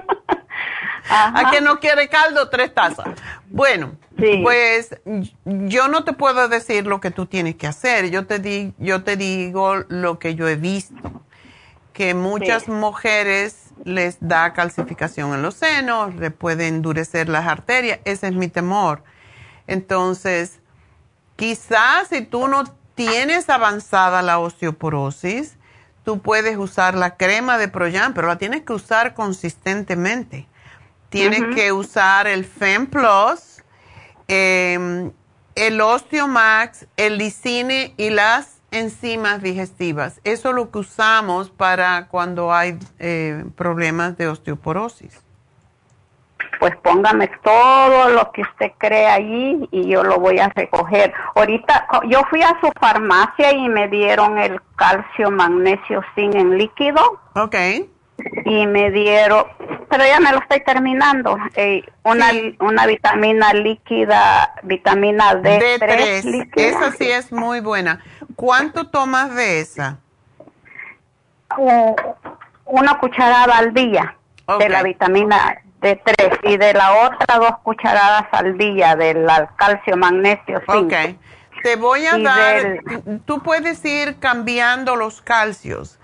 ¿A que no quiere caldo? Tres tazas. Bueno, pues yo no te puedo decir lo que tú tienes que hacer. Yo te, di, yo te digo lo que yo he visto. Que muchas mujeres les da calcificación en los senos, le puede endurecer las arterias. Ese es mi temor. Entonces, quizás si tú no tienes avanzada la osteoporosis, tú puedes usar la crema de Proyan, pero la tienes que usar consistentemente. Tienes que usar el Fem Plus, em, el Osteomax, el Licine y las enzimas digestivas. Eso es lo que usamos para cuando hay eh, problemas de osteoporosis. Pues póngame todo lo que usted cree allí y yo lo voy a recoger. Ahorita yo fui a su farmacia y me dieron el calcio, magnesio, zinc en líquido. Ok y me dieron, pero ya me lo estoy terminando, eh, una, una vitamina líquida, vitamina D3. D3. Esa sí es muy buena. ¿Cuánto tomas de esa? una cucharada al día de la vitamina D3 y de la otra dos cucharadas al día del calcio, magnesio, zinc. Ok. Te voy a dar, tú puedes ir cambiando los calcios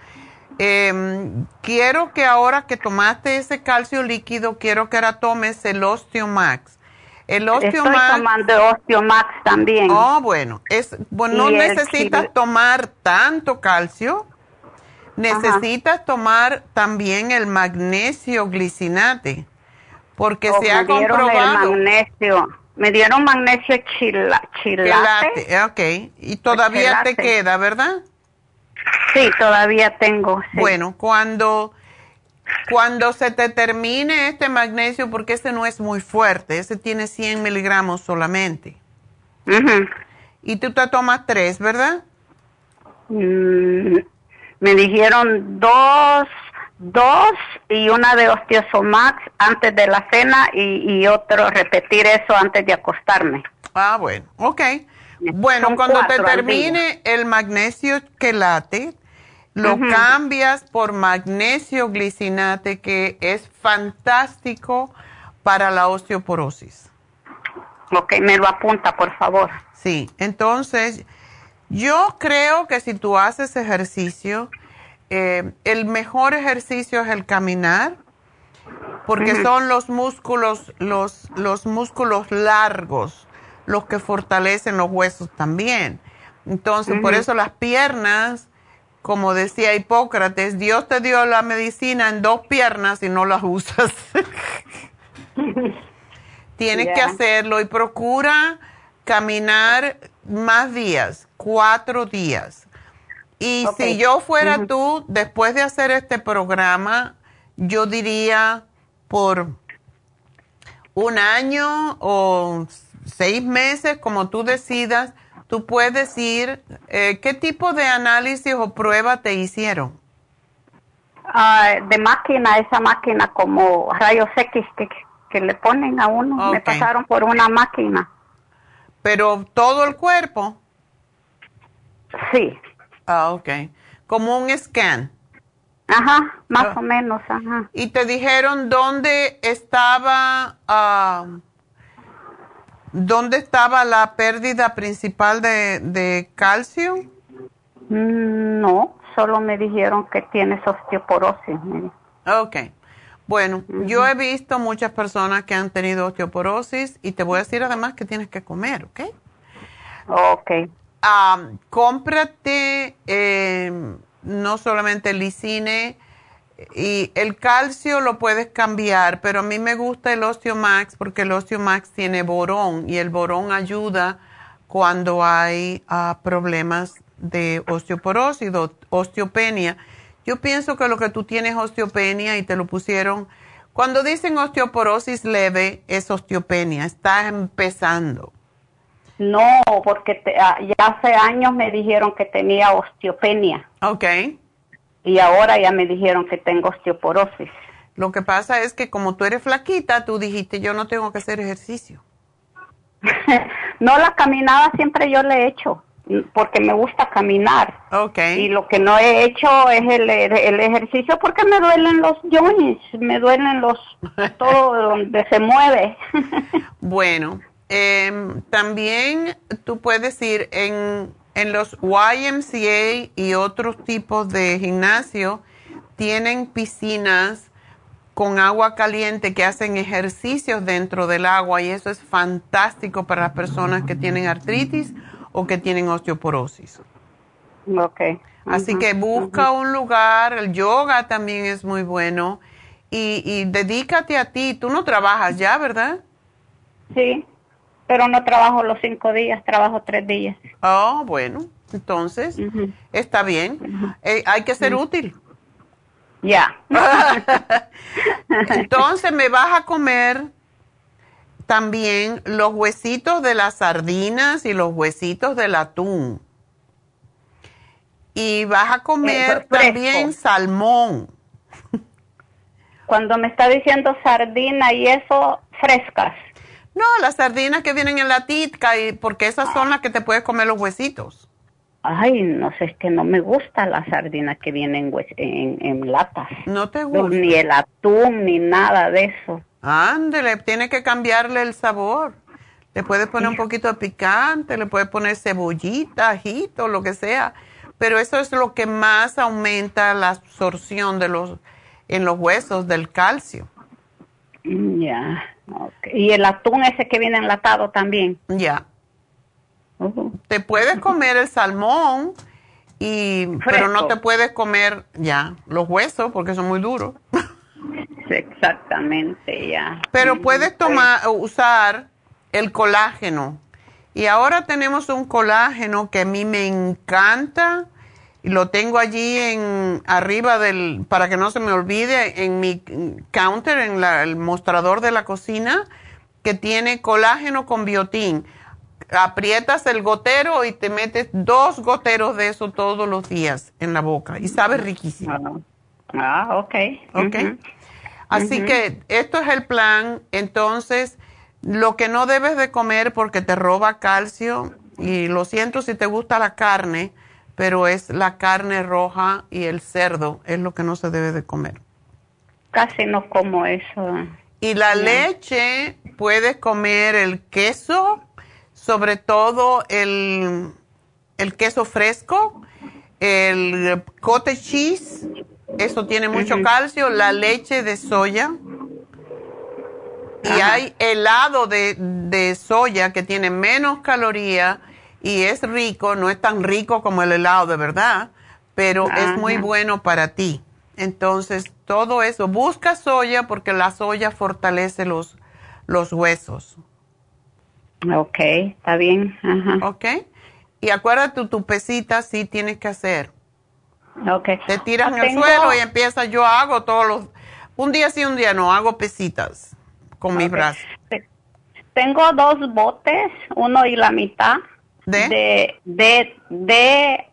eh, quiero que ahora que tomaste ese calcio líquido, quiero que ahora tomes el Osteomax. El Osteomax. Estoy tomando Osteomax también. Oh, bueno. Es, bueno no necesitas tomar tanto calcio, necesitas tomar también el magnesio glicinate, porque Oh, se ha me dieron comprobado. el magnesio. Me dieron magnesio chila, chilate. Quelate, ok. Y todavía te queda, ¿verdad? Sí, todavía tengo. sí. Bueno, cuando, cuando se te termine este magnesio, porque ese no es muy fuerte, ese tiene 100 miligramos solamente. Y tú te tomas tres, ¿verdad? Mm, me dijeron dos, dos y una de Osteosomax antes de la cena y, y otro repetir eso antes de acostarme. Ah, bueno, ok. Bueno, Son cuando te termine el magnesio quelate, lo cambias por magnesio glicinate, que es fantástico para la osteoporosis. Ok, me lo apunta, por favor. Sí, entonces yo creo que si tú haces ejercicio, eh, el mejor ejercicio es el caminar, porque son los músculos, los, los músculos largos los que fortalecen los huesos también. Entonces, por eso las piernas, como decía Hipócrates, Dios te dio la medicina en dos piernas y no las usas. Tienes que hacerlo y procura caminar más días, cuatro días. Y si yo fuera tú, después de hacer este programa, yo diría por un año o seis meses, como tú decidas, tú puedes ir. eh, ¿Qué tipo de análisis o prueba te hicieron? Ah, de máquina, esa máquina como rayos X que, que le ponen a uno. Me pasaron por una máquina. Pero todo el cuerpo. Sí. Ah, ok. Como un scan. Ajá, más Ah. o menos, ajá. Y te dijeron dónde estaba, ah, dónde estaba la pérdida principal de, de calcio. Mm, No, solo me dijeron que tienes osteoporosis. Ok. Bueno, yo he visto muchas personas que han tenido osteoporosis y te voy a decir además que tienes que comer, ¿ok? Ok. Ah, cómprate eh, no solamente el lisine y el calcio lo puedes cambiar, pero a mí me gusta el Osteomax porque el Osteomax tiene borón y el borón ayuda cuando hay ah, problemas de osteoporosis, o osteopenia. Yo pienso que lo que tú tienes es osteopenia y te lo pusieron. Cuando dicen osteoporosis leve, es osteopenia, está empezando. No, porque te- ah, ya hace años me dijeron que tenía osteopenia Ok. Y ahora ya me dijeron que tengo osteoporosis. Lo que pasa es que como tú eres flaquita, tú dijiste, yo no tengo que hacer ejercicio. no, la caminada siempre yo le he hecho porque me gusta caminar. Ok. Y lo que no he hecho es el, el ejercicio porque me duelen los joints, me duelen los, todo donde se mueve. Bueno, em, también tú puedes ir en, en los YMCA y otros tipos de gimnasio, tienen piscinas con agua caliente que hacen ejercicios dentro del agua y eso es fantástico para las personas que tienen artritis o que tienen osteoporosis. ok. Así que busca un lugar, el yoga también es muy bueno y, y dedícate a ti. Tú no trabajas ya, ¿verdad? Sí, pero no trabajo los cinco días, trabajo tres días. Oh, bueno, entonces está bien. Eh, hay que ser útil. Ya. Entonces me vas a comer también los huesitos de las sardinas y los huesitos del atún. Y vas a comer Eh, también salmón. Cuando me está diciendo sardina y eso, frescas. No, las sardinas que vienen en la tica, y, porque esas son las que te puedes comer los huesitos. Ay, no sé, es que no me gusta la sardina que viene en, hue- en, en latas. No te gusta. Ni el atún, ni nada de eso. Ándele, tiene que cambiarle el sabor. Le puedes poner un poquito de picante, le puedes poner cebollita, ajito, lo que sea. Pero eso es lo que más aumenta la absorción de los, en los huesos del calcio. Mm, Ya. Y el atún ese que viene enlatado también. Ya. Te puedes comer el salmón y pero no te puedes comer ya los huesos porque son muy duros. Exactamente, ya. Pero puedes tomar usar el colágeno. Y ahora tenemos un colágeno que a mí me encanta lo tengo allí en arriba del para que no se me olvide en mi counter en el mostrador de la cocina que tiene colágeno con biotín aprietas el gotero y te metes dos goteros de eso todos los días en la boca y sabe riquísimo. Ah, ah ok. Ok. Así que esto es el plan. Entonces, lo que no debes de comer porque te roba calcio, y lo siento si te gusta la carne, pero es la carne roja y el cerdo, es lo que no se debe de comer. Casi no como eso. Y la leche, puedes comer el queso, sobre todo el, queso fresco, el cottage cheese, eso tiene mucho calcio, la leche de soya. Y hay helado de, de, soya que tiene menos calorías y es rico, no es tan rico como el helado de verdad, pero es muy bueno para ti. Entonces, todo eso, busca soya porque la soya fortalece los, los huesos. Ok, está bien. Ajá. Ok. Y acuérdate, tu pesita sí tienes que hacer. Ok. Te tiras en el suelo y empiezas, yo hago todos los, un día sí, un día no, hago pesitas con mis brazos. Tengo dos botes, uno y la mitad. ¿De? De, de,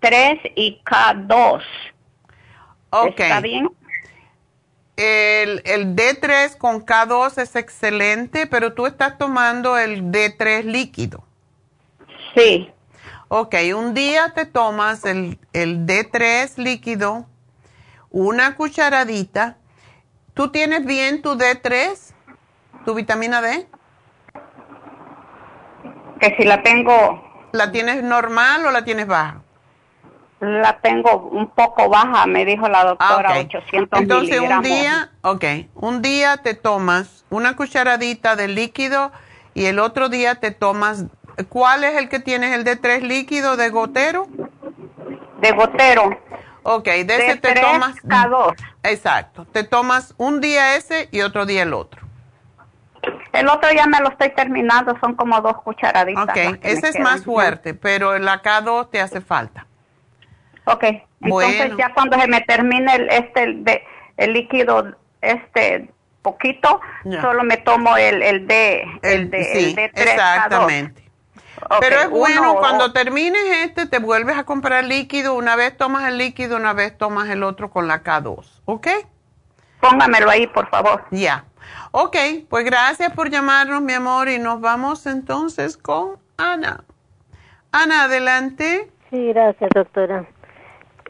D3 y K2. Ok. ¿Está bien? El, el D3 con K2 es excelente, pero tú estás tomando el D3 líquido. Sí. Ok, un día te tomas el, el D3 líquido, una cucharadita. ¿Tú tienes bien tu D3, tu vitamina D? Que si la tengo. ¿La tienes normal o la tienes baja? La tengo un poco baja, me dijo la doctora, ah, 800 Entonces un día, ok, un día te tomas una cucharadita de líquido y el otro día te tomas, ¿cuál es el que tienes, el de tres líquido de gotero? De gotero. Ok, de, ese te tomas. K2. Exacto, te tomas un día ese y otro día el otro. El otro ya me lo estoy terminando, son como dos cucharaditas. Ok, ese es más fuerte, pero el K2 te hace falta. Ok, entonces ya cuando se me termine el, este, el, de, el líquido, este poquito, solo me tomo el, el D, el, de, sí, exactamente. Pero es bueno, cuando termines este, te vuelves a comprar líquido, una vez tomas el líquido, una vez tomas el otro con la K2, ¿ok? Póngamelo ahí, por favor. Ya. Ok, pues gracias por llamarnos, mi amor, y nos vamos entonces con Ana. Ana, adelante. Sí, gracias, doctora.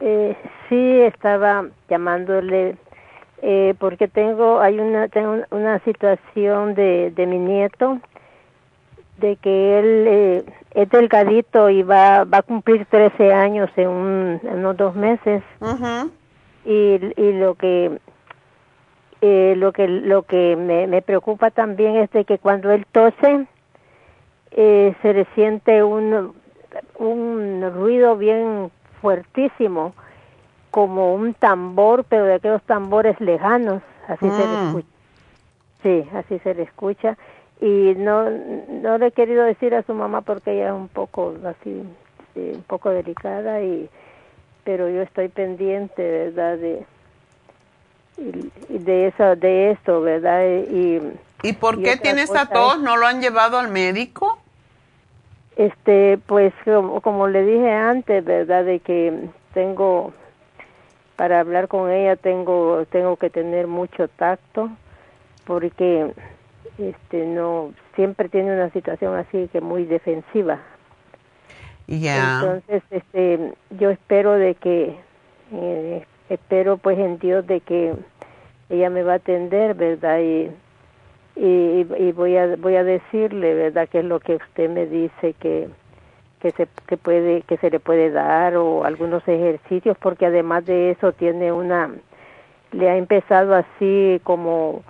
Eh, sí, estaba llamándole eh, porque tengo hay una tengo una situación de, de mi nieto de que él eh, es delgadito y va va a cumplir 13 años en, unos dos meses y, y lo que eh, lo que lo que me, me preocupa también es de que cuando él tose eh, se le siente un un ruido bien fuertísimo, como un tambor, pero de aquellos tambores lejanos, así se le mm. escucha. Sí, así se le escucha. Y no, no le he querido decir a su mamá porque ella es un poco así, un poco delicada, y pero yo estoy pendiente, ¿verdad? De, de eso, de esto, ¿verdad? Y, ¿Y por qué tiene esa tos? ¿No lo han llevado al médico? Este, pues como, le dije antes, ¿verdad? De que tengo, para hablar con ella tengo, tengo que tener mucho tacto, porque este no siempre tiene una situación así que muy defensiva ya entonces este yo espero de que eh, espero pues en Dios de que ella me va a atender verdad y y, y voy a voy a decirle verdad que es lo que usted me dice que que se que puede que se le puede dar o algunos ejercicios porque además de eso tiene una le ha empezado así como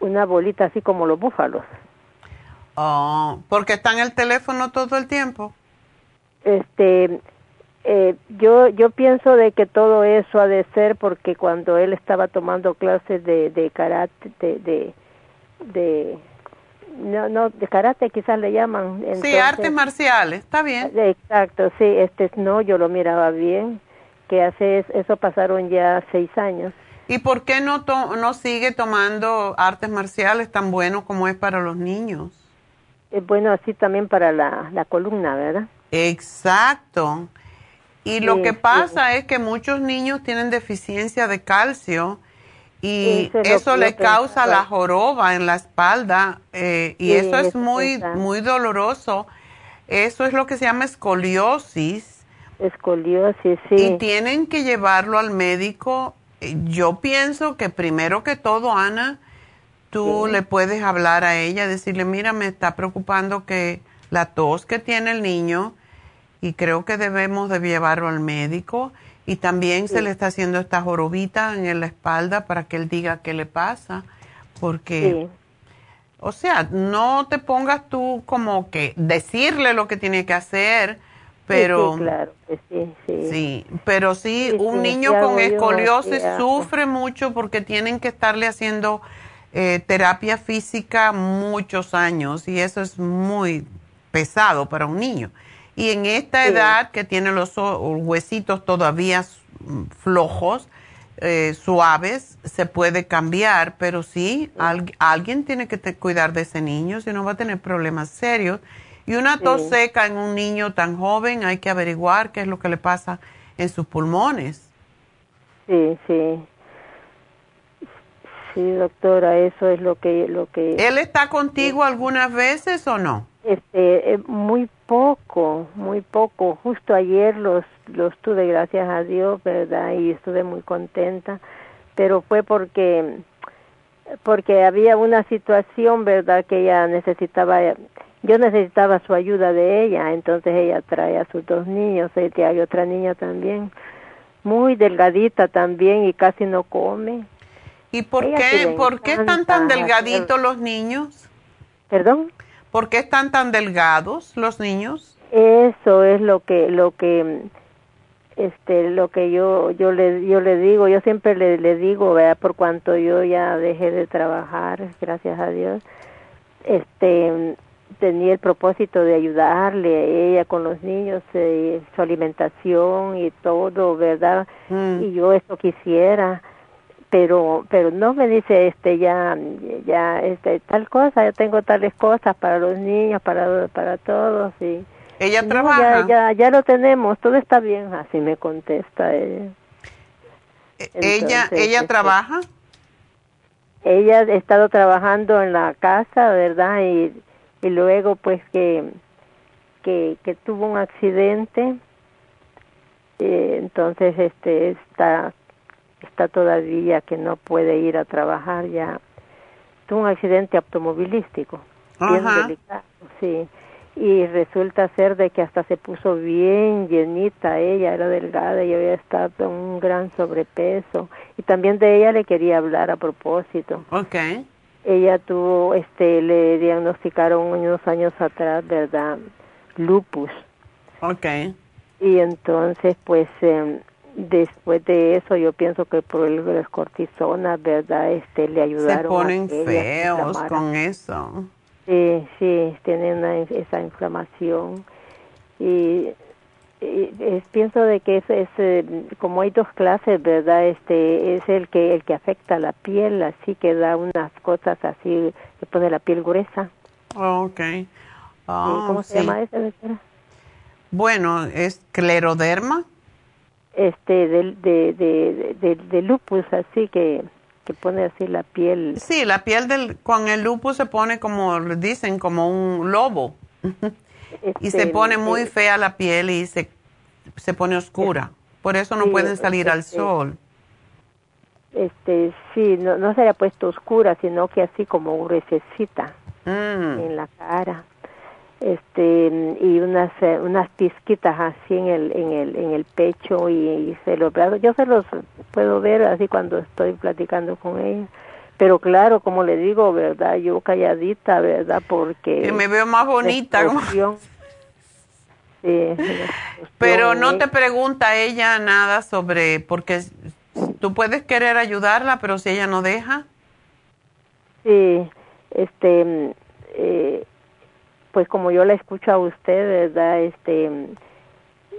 una bolita así como los búfalos. Oh porque está en el teléfono todo el tiempo este Eh, yo yo pienso de que todo eso ha de ser porque cuando él estaba tomando clases de, de karate de, de, no no de karate quizás le llaman sí artes marciales está bien. Exacto sí este no yo lo miraba bien que hace eso pasaron ya seis años. Y por qué no no sigue tomando artes marciales tan bueno como es para los niños es bueno así también para la, la columna verdad exacto y lo que pasa es que muchos niños tienen deficiencia de calcio y eso, le causa la joroba en la espalda eh, y eso es muy muy doloroso. Eso es lo que se llama escoliosis. Escoliosis, sí. Y tienen que llevarlo al médico. Yo pienso que primero que todo, Ana, tú le puedes hablar a ella, decirle, mira, me está preocupando que la tos que tiene el niño y creo que debemos de llevarlo al médico y también se le está haciendo esta jorobita en la espalda para que él diga qué le pasa, porque, o sea, no te pongas tú como que decirle lo que tiene que hacer, pero... Sí, claro, sí, sí. Sí, pero sí, un niño con escoliosis sufre mucho porque tienen que estarle haciendo eh, terapia física muchos años y eso es muy pesado para un niño. Y en esta edad que tiene los huesitos todavía flojos, eh, suaves, se puede cambiar, pero sí, alguien tiene que cuidar de ese niño, si no va a tener problemas serios. Y una tos seca en un niño tan joven, hay que averiguar qué es lo que le pasa en sus pulmones. Sí, sí. Sí, doctora, eso es lo que lo que ¿Él está contigo algunas veces o no? Este, eh, muy poco, muy poco. Justo ayer los, los tuve, gracias a Dios, ¿verdad? Y estuve muy contenta, pero fue porque, porque había una situación, ¿verdad? Que ella necesitaba, yo necesitaba su ayuda de ella, entonces ella trae a sus dos niños, y hay otra niña también, muy delgadita también y casi no come. ¿Y por qué, por qué están tan delgaditos los niños? ¿Perdón? ¿Por qué están tan delgados los niños? Eso es lo que lo que este lo que yo yo le yo le digo, yo siempre le, le digo, vea, por cuanto yo ya dejé de trabajar, gracias a Dios. Este tenía el propósito de ayudarle a ella con los niños, eh, su alimentación y todo, ¿verdad? Mm. Y yo eso quisiera pero pero no me dice este ya ya este tal cosa yo tengo tales cosas para los niños para para todos y ella trabaja ya, ya ya lo tenemos todo está bien así me contesta ella e, ella ella este, trabaja ella ha estado trabajando en la casa verdad y, y luego pues que que que tuvo un accidente eh, entonces este está está todavía que no puede ir a trabajar ya. Tuvo un accidente automovilístico, bien delicado, sí. Y resulta ser de que hasta se puso bien llenita ella, era delgada y había estado en un gran sobrepeso. Y también de ella le quería hablar a propósito. Okay. Ella tuvo, este, le diagnosticaron unos años atrás, ¿verdad? Lupus. Okay. Y entonces, pues, eh, después de eso yo pienso que por el, las cortisonas, ¿verdad? Este, le ayudaron. Se ponen feos con eso. Sí, sí, tienen esa inflamación. Y, pienso de que es, es, eh, como hay dos clases, ¿verdad? Este, es el que, el que afecta la piel, así que da unas cosas así, que pone la piel gruesa. ok. ¿Cómo ah, se llama esa, Bueno, es cleroderma este de, de, de, de, lupus así que que pone así la piel. Sí la piel del con el lupus se pone como dicen como un lobo. Y se este, pone muy fea la piel y se se pone oscura. Por eso no pueden salir al este, sol. este sí no no se le ha puesto oscura sino que así como gruesecita mm. en la cara este y unas eh, unas pizquitas así en el en el en el pecho y, se los yo se los puedo ver así cuando estoy platicando con ella. Pero claro como le digo verdad yo calladita verdad porque me veo más bonita Sí. Pero no te pregunta ella nada sobre, porque tú puedes querer ayudarla, pero si ella no deja. Sí, este, eh, pues como yo la escucho a usted, ¿verdad? Este,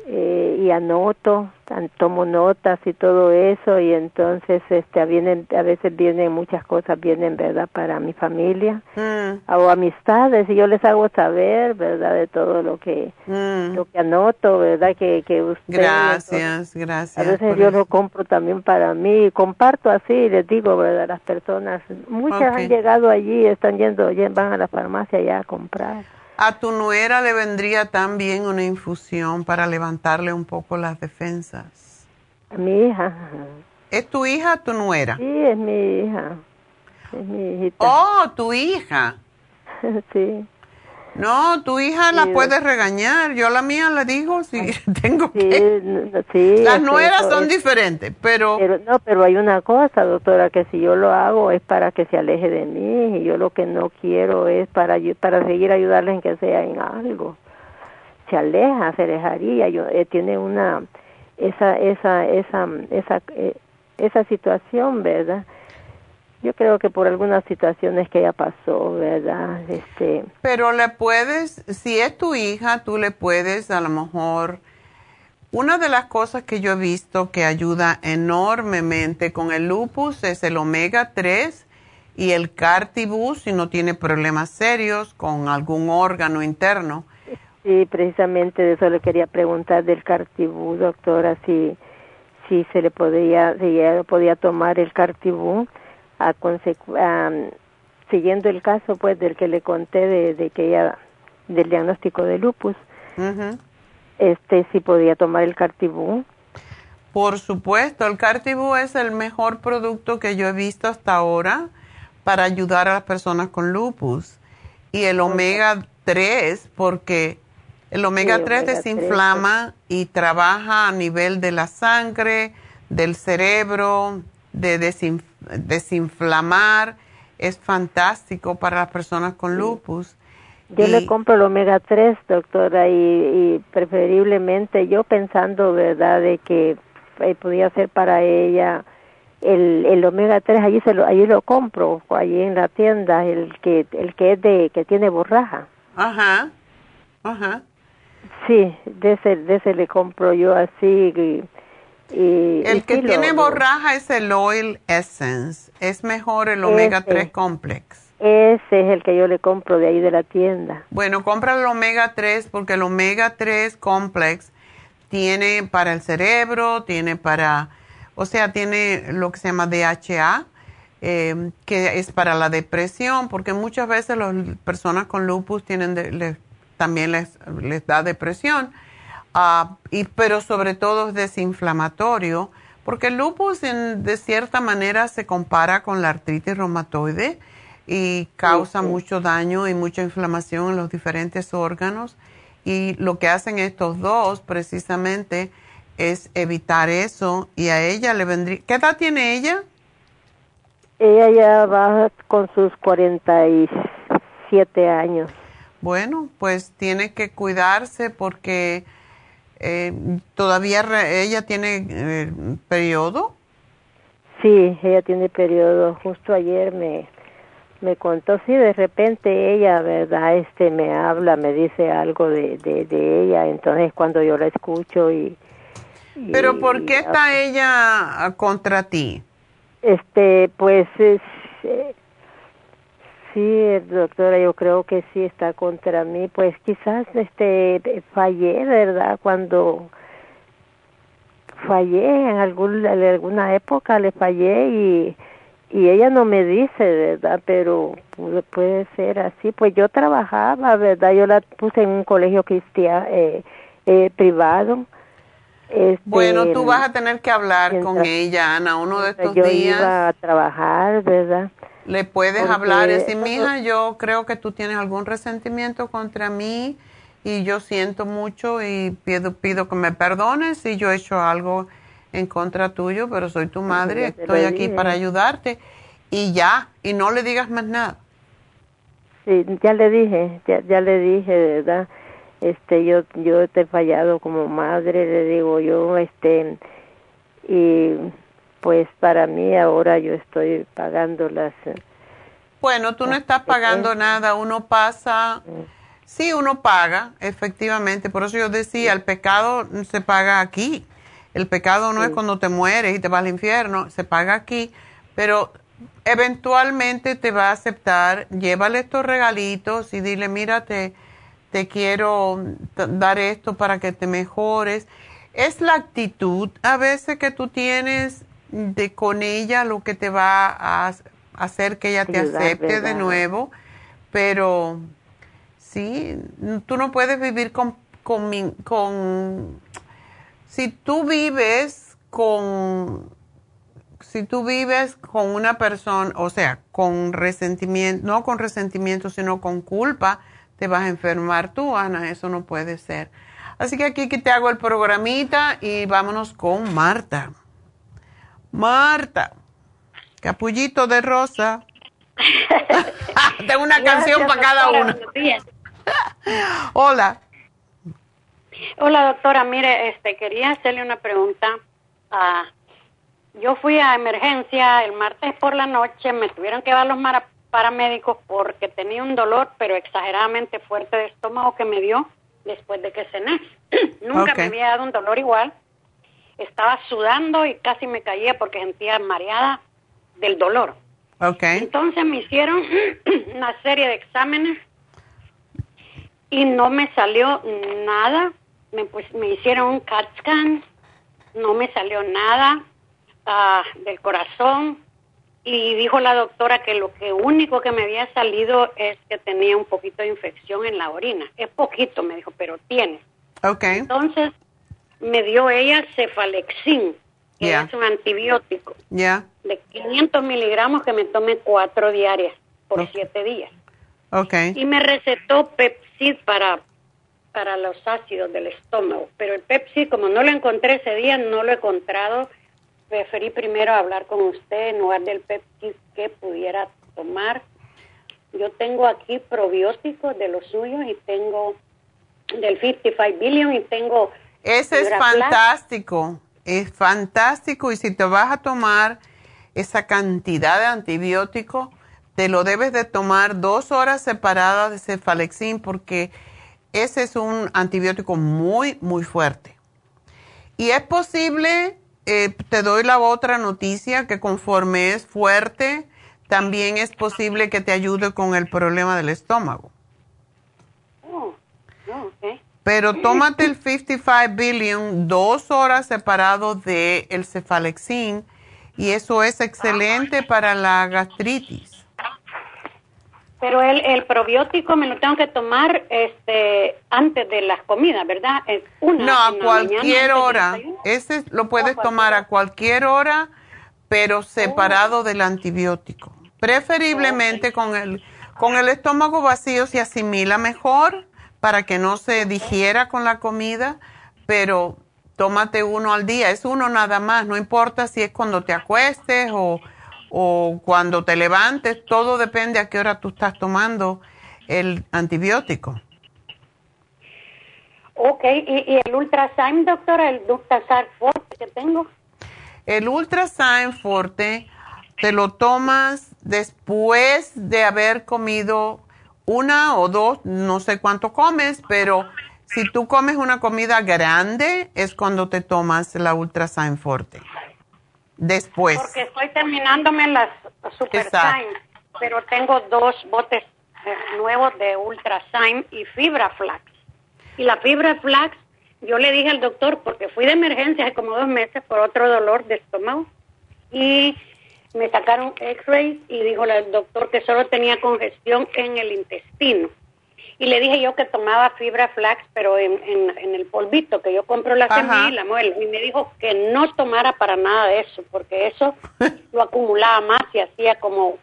eh, y anoto, tomo notas y todo eso y entonces este vienen a veces vienen muchas cosas vienen verdad para mi familia Mm, o amistades y yo les hago saber verdad de todo lo que mm. lo que anoto verdad que que usted Gracias, a gracias. veces por yo eso. lo compro también para mí comparto así y les digo verdad las personas muchas han llegado allí están yendo van a la farmacia ya a comprar A tu nuera le vendría también una infusión para levantarle un poco las defensas. a mi hija ¿Es tu hija o tu nuera? sí es mi hija es mi hijita Oh, tu hija. sí No, tu hija la Sí, puedes regañar. Yo la mía le digo si tengo Sí, que. n- n- sí, Las nueras son es- diferentes, pero, Pero, no, pero hay una cosa, doctora, que si yo lo hago es para que se aleje de mí y yo lo que no quiero es para para seguir ayudarles en que sea en algo. Se aleja, se alejaría. Yo, eh, tiene una esa esa esa esa eh, esa situación, ¿verdad? Yo creo que por algunas situaciones que ella pasó, ¿verdad? Este, pero le puedes, si es tu hija, tú le puedes a lo mejor. Una de las cosas que yo he visto que ayuda enormemente con el lupus es el omega 3 y el cartibus si no tiene problemas serios con algún órgano interno. Sí, precisamente de eso le quería preguntar del cartibú, doctora, si, si se le podía, si ella podía tomar el cartibú a consecu- am, siguiendo el caso pues del que le conté de, de que ella, del diagnóstico de lupus, este, si podía tomar el cartibú. Por supuesto, el Cartibú es el mejor producto que yo he visto hasta ahora para ayudar a las personas con lupus. Y el omega 3, porque el omega Sí, 3 omega desinflama y trabaja a nivel de la sangre, del cerebro, de desinf- desinflamar. Es fantástico para las personas con lupus. Yo le compro el omega 3, doctora, y, y preferiblemente yo pensando, ¿verdad?, de que eh, podía ser para ella el, el omega 3, allí, se lo, allí lo compro, allí en la tienda, el que, el que es de, que tiene borraja. Ajá, ajá. Sí, de ese, de ese le compro yo así. Y, y- El y que sí tiene lo- borraja es el Oil Essence. Es mejor el Omega Ese. 3 Complex. Ese es el que yo le compro de ahí de la tienda. Bueno, compra el Omega 3 porque el Omega 3 Complex tiene para el cerebro, tiene para, o sea, tiene lo que se llama DHA, eh, que es para la depresión, porque muchas veces las personas con lupus tienen de- también les, les da depresión, Ah, y, pero sobre todo es desinflamatorio, porque el lupus en- de cierta manera se compara con la artritis reumatoide y causa mucho daño y mucha inflamación en los diferentes órganos. Y lo que hacen estos dos precisamente es evitar eso y a ella le vendría... ¿Qué edad tiene ella? Ella ya va con sus 47 años. Bueno, pues tiene que cuidarse porque eh, todavía re- ella tiene eh, periodo. Sí, ella tiene periodo. Justo ayer me, me contó, sí, de repente ella, ¿verdad? Este me habla, me dice algo de, de, de ella. Entonces cuando yo la escucho y... y- Pero ¿por qué y- está ella ah, contra ti? Este, pues es, eh, sí, doctora, yo creo que sí está contra mí. Pues quizás este fallé, ¿verdad? Cuando fallé en, algún, en alguna época le fallé y y ella no me dice, ¿verdad? Pero puede, ser así. Pues yo trabajaba, ¿verdad? Yo la puse en un colegio cristiano eh, eh, privado. Este, Bueno, tú vas a tener que hablar con ella, Ana, uno de estos yo días. iba a trabajar, ¿verdad? Le puedes Porque hablar y decir, mija, yo creo que tú tienes algún resentimiento contra mí y yo siento mucho y pido, pido que me perdones si yo he hecho algo en contra tuyo, pero soy tu madre, estoy aquí para ayudarte y ya, y no le digas más nada. Sí, ya le dije, ya, ya le dije, ¿verdad? este yo yo te he fallado como madre le digo yo este y pues para mí ahora yo estoy pagando las bueno tú no estás pagando nada uno pasa sí uno paga efectivamente por eso yo decía el pecado se paga aquí el pecado no es cuando te mueres y te vas al infierno se paga aquí pero eventualmente te va a aceptar llévale estos regalitos y dile mírate te quiero dar esto para que te mejores. Es la actitud a veces que tú tienes de con ella lo que te va a hacer que ella te acepte de nuevo, pero sí, tú no puedes vivir con, con, con si tú vives con si tú vives con una persona, o sea, con resentimiento, no con resentimiento, sino con culpa, te vas a enfermar tú, Ana, eso no puede ser. Así que aquí que te hago el programita y vámonos con Marta. Marta, capullito de rosa. Tengo una canción para cada uno. Hola. Hola, doctora. Mire, este, quería hacerle una pregunta. Ah, yo fui a emergencia el martes por la noche, me tuvieron que dar los paramédicos porque tenía un dolor, pero exageradamente fuerte de estómago que me dio después de que cené. Nunca me había dado un dolor igual. Estaba sudando y casi me caía porque sentía mareada del dolor. Okay. Entonces me hicieron una serie de exámenes y no me salió nada. Me, pues, me hicieron un CAT scan, no me salió nada ah, del corazón, y dijo la doctora que lo que único que me había salido es que tenía un poquito de infección en la orina. Es poquito, me dijo, pero tiene. Okay. Entonces me dio ella cefalexin, que es un antibiótico. De 500 miligramos que me tome cuatro diarias por siete días. Okay. Y me recetó Pepsid para, para los ácidos del estómago. Pero el Pepsid, como no lo encontré ese día, no lo he encontrado preferí primero hablar con usted en lugar del Pepsi que pudiera tomar. Yo tengo aquí probióticos de los suyos y tengo del 55 billion y tengo... Ese es fantástico, es fantástico y si te vas a tomar esa cantidad de antibiótico, te lo debes de tomar dos horas separadas de cefalexin porque ese es un antibiótico muy, muy fuerte. Y es posible eh, te doy la otra noticia que conforme es fuerte, también es posible que te ayude con el problema del estómago. Oh, oh, Pero tómate el 55 billion dos horas separado del el cefalexin y eso es excelente para la gastritis. Pero el, el probiótico me lo tengo que tomar este antes de las comidas, ¿verdad? Una no, a cualquier hora. Ese lo puedes tomar a cualquier hora, pero separado oh. del antibiótico. Preferiblemente con el con el estómago vacío se asimila mejor para que no se digiera con la comida, pero tómate uno al día, es uno nada más, no importa si es cuando te acuestes o o cuando te levantes, todo depende a qué hora tú estás tomando el antibiótico. Ok, ¿y, el Ultrasign, doctora, el Ultrasign Forte que tengo? El Ultrasign Forte te lo tomas después de haber comido una o dos, no sé cuánto comes, pero si tú comes una comida grande es cuando te tomas la Ultrasign Forte después. Porque estoy terminándome las Super pero tengo dos botes eh, nuevos de Ultra y Fibra Flax. Y la Fibra Flax, yo le dije al doctor, porque fui de emergencia hace como dos meses por otro dolor de estómago, y me sacaron x-rays y dijo el doctor que solo tenía congestión en el intestino y le dije yo que tomaba fibra flax, pero en, en, el polvito, que yo compro la semilla y la muelo. Y me dijo que no tomara para nada de eso, porque eso lo acumulaba más y hacía como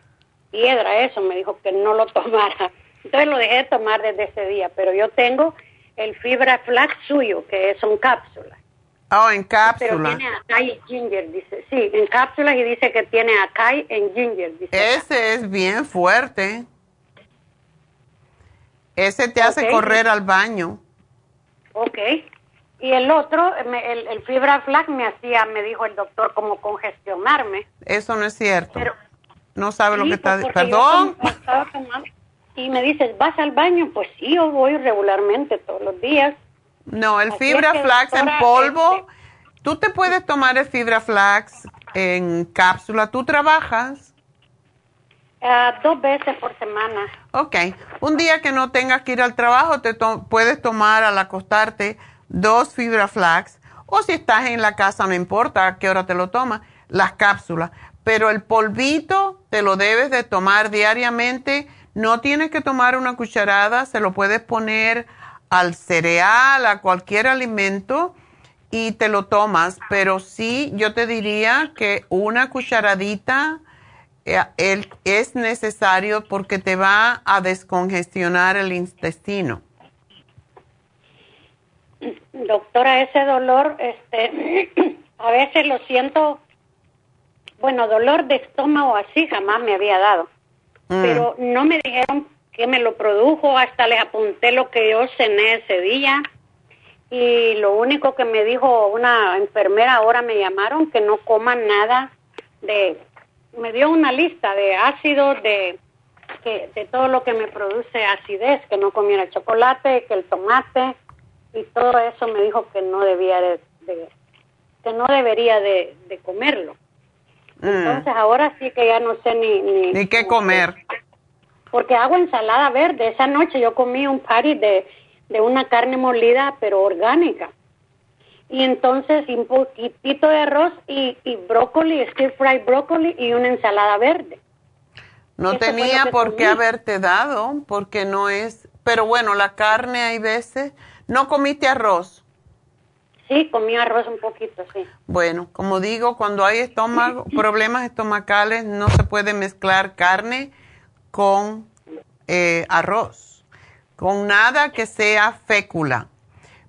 piedra eso. Me dijo que no lo tomara. Entonces lo dejé de tomar desde ese día, pero yo tengo el fibra flax suyo, que son cápsulas. Oh, en cápsulas. Pero tiene acai y ginger, dice. Sí, en cápsulas y dice que tiene acai en ginger. Dice Ese es bien fuerte. Ese te hace correr al baño. Ok. Y el otro, el, el, fibra flax me hacía, me dijo el doctor, como congestionarme. Eso no es cierto. no sabe lo que está... Perdón. y me dices, ¿vas al baño? Pues sí, yo voy regularmente todos los días. No, el fibra flax en polvo, este tú te puedes tomar el fibra flax en cápsula. ¿Tú trabajas? Ah, dos veces por semana. Ok. Un día que no tengas que ir al trabajo, te puedes tomar al acostarte dos fibra flax. O si estás en la casa, no importa a qué hora te lo tomas, las cápsulas. Pero el polvito te lo debes de tomar diariamente. No tienes que tomar una cucharada, se lo puedes poner al cereal, a cualquier alimento y te lo tomas, pero sí yo te diría que una cucharadita eh, es necesario porque te va a descongestionar el intestino. Doctora, ese dolor, este, a veces lo siento, bueno, dolor de estómago así jamás me había dado, mm. pero no me dijeron que me lo produjo, hasta les apunté lo que yo cené ese día y lo único que me dijo una enfermera, ahora me llamaron, que no coma nada de, me dio una lista de ácidos, de, que, de todo lo que me produce acidez, que no comiera chocolate, que el tomate y todo eso me dijo que no debía de, que no debería de, comerlo. Mm. Entonces ahora sí que ya no sé ni... Ni, qué comer porque hago ensalada verde. Esa noche yo comí un patty de, de una carne molida, pero orgánica. Y entonces un poquitito de arroz y, y brócoli, stir fry brócoli y una ensalada verde. No tenía por qué haberte dado, porque no es... Pero bueno, la carne hay veces... ¿No comiste arroz? Sí, comí arroz un poquito, sí. Bueno, como digo, cuando hay estómago, problemas estomacales, no se puede mezclar carne con eh, arroz, con nada que sea fécula.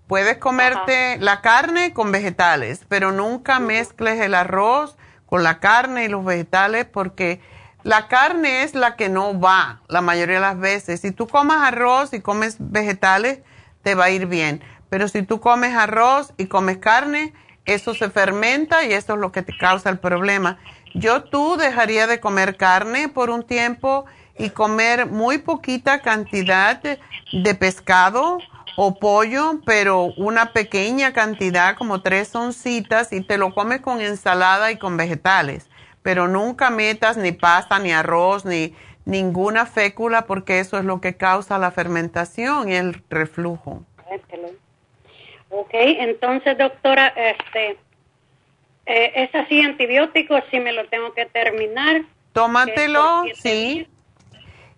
Puedes comerte la carne con vegetales, pero nunca mezcles el arroz con la carne y los vegetales porque la carne es la que no va la mayoría de las veces. Si tú comes arroz y comes vegetales, te va a ir bien. Pero si tú comes arroz y comes carne, eso se fermenta y eso es lo que te causa el problema. Yo tú dejaría de comer carne por un tiempo y comer muy poquita cantidad de pescado o pollo, pero una pequeña cantidad, como tres oncitas, y te lo comes con ensalada y con vegetales. Pero nunca metas ni pasta, ni arroz, ni ninguna fécula, porque eso es lo que causa la fermentación y el reflujo. Ok, entonces, doctora, este, eh, es así antibiótico, si me lo tengo que terminar. Tómatelo, sí.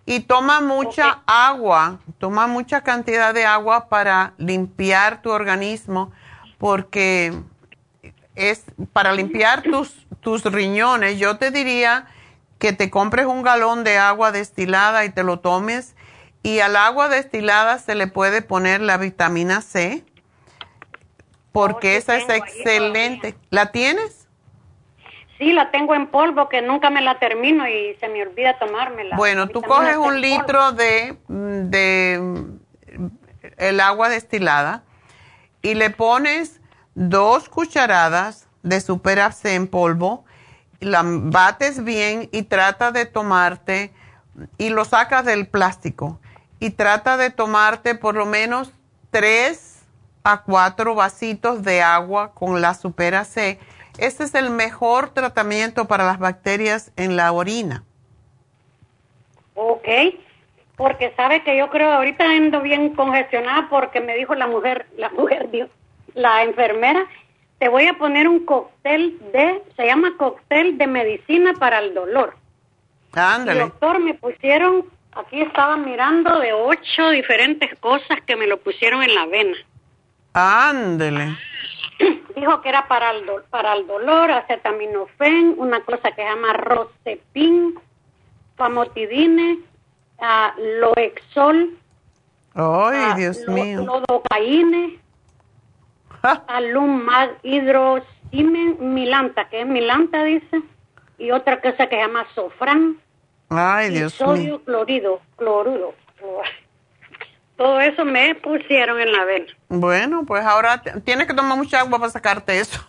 Y toma mucha agua, toma mucha cantidad de agua para limpiar tu organismo, porque es para limpiar tus, tus riñones. Yo te diría que te compres un galón de agua destilada y te lo tomes. Y al agua destilada se le puede poner la vitamina C, porque oh, esa es excelente. ¿La tienes? Sí, la tengo en polvo que nunca me la termino y se me olvida tomármela. Bueno, tú coges un litro de, de el agua destilada y le pones dos cucharadas de superase en polvo, la bates bien y trata de tomarte y lo sacas del plástico y trata de tomarte por lo menos tres a cuatro vasitos de agua con la superase este es el mejor tratamiento para las bacterias en la orina. Ok, porque sabe que yo creo ahorita ando bien congestionada porque me dijo la mujer, la mujer, la enfermera, te voy a poner un cóctel de, se llama cóctel de medicina para el dolor. Ándale. doctor, me pusieron, aquí estaba mirando de ocho diferentes cosas que me lo pusieron en la vena. Ándale. Dijo que era para el, para el dolor, acetaminofén, una cosa que se llama rocepin, famotidine, uh, loexol, ¡Ay, uh, Dios mío! Lodocaine, milanta, que es milanta, dice, y otra cosa que se llama sofran. ¡Ay, Dios sodio clorido, cloruro. Todo eso me pusieron en la vena. Bueno, pues ahora tienes que tomar mucha agua para sacarte eso.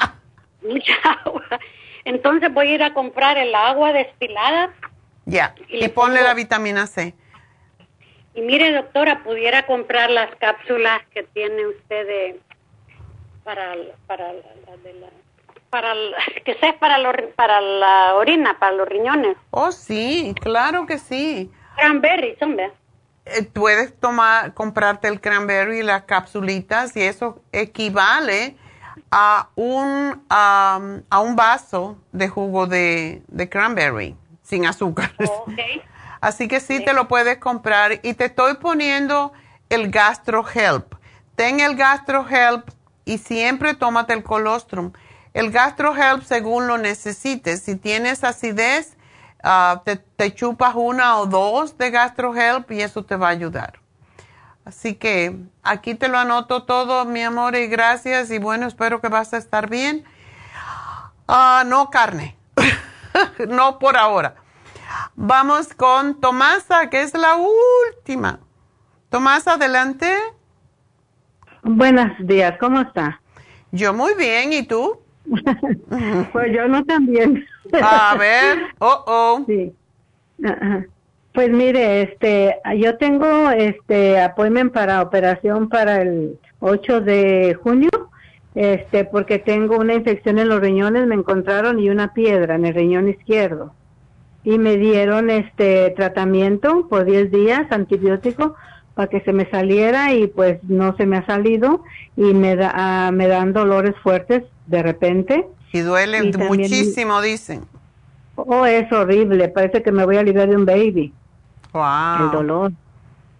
mucha agua. Entonces voy a ir a comprar el agua destilada. Ya, y, ponle la vitamina C. Y mire, doctora, pudiera comprar las cápsulas que tiene usted de, para, para, la, para que sea para, para la orina, para los riñones. Oh, sí, claro que sí. Cranberry, eh, puedes tomar, comprarte el cranberry y las capsulitas y eso equivale a un, a un vaso de jugo de, cranberry sin azúcar. Así que sí, te lo puedes comprar y te estoy poniendo el Gastro Help. Ten el Gastro Help y siempre tómate el colostrum. El Gastro Help según lo necesites. Si tienes acidez, ah, te, te, chupas una o dos de Gastro Help y eso te va a ayudar. Así que aquí te lo anoto todo, mi amor, y gracias. Y bueno, espero que vas a estar bien. Ah, no carne, no por ahora. Vamos con Tomasa, que es la última. Tomasa, adelante. Buenos días, ¿cómo está? Yo muy bien, ¿y tú? pues yo no tan bien. A ver, oh, oh. Sí. Pues mire, este, yo tengo este appointment para operación para el 8 de junio, este, porque tengo una infección en los riñones, me encontraron y una piedra en el riñón izquierdo. Y me dieron este tratamiento por 10 días, antibiótico, para que se me saliera y pues no se me ha salido y me, da, ah, me dan dolores fuertes de repente. Y duele muchísimo, dicen. Oh, es horrible, parece que me voy a librar de un baby el dolor.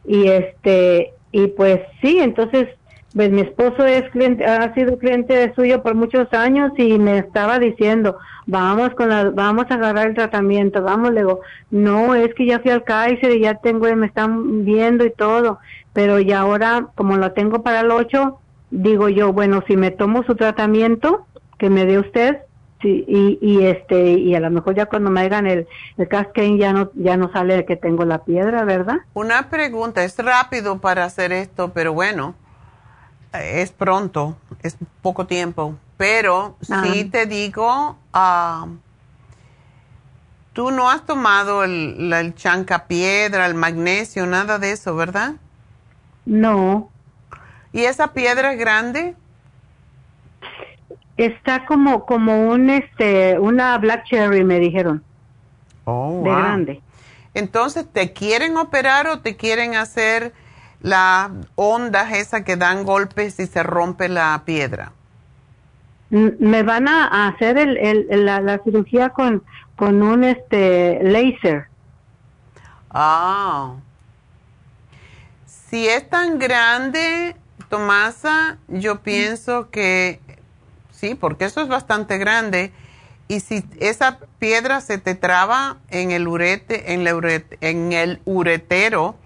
Y este, y pues sí, entonces, pues mi esposo es cliente, ha sido cliente suyo por muchos años y me estaba diciendo, vamos con la, vamos a agarrar el tratamiento, vamos, le digo, no, es que ya fui al Kaiser y ya tengo, me están viendo y todo, pero ya ahora, como lo tengo para el 8, digo yo, bueno, si me tomo su tratamiento que me dé usted, Sí, y, y este y a lo mejor ya cuando me hagan el, el cascade ya no ya no sale que tengo la piedra, ¿verdad? Una pregunta, es rápido para hacer esto, pero bueno, es pronto, es poco tiempo, pero si ah. te digo, uh, tú no has tomado el, el chanca piedra, el magnesio, nada de eso, ¿verdad? No. ¿Y esa piedra es grande? Está como como un este una black cherry me dijeron. Oh, de grande. Entonces, ¿te quieren operar o te quieren hacer las ondas esas que dan golpes y se rompe la piedra? Me van a hacer el, el, la, la, cirugía con, con un este laser. Ah. Si es tan grande, Tomasa, yo pienso que Sí, porque eso es bastante grande. Y si esa piedra se te traba en el, urete, en, en el uretero,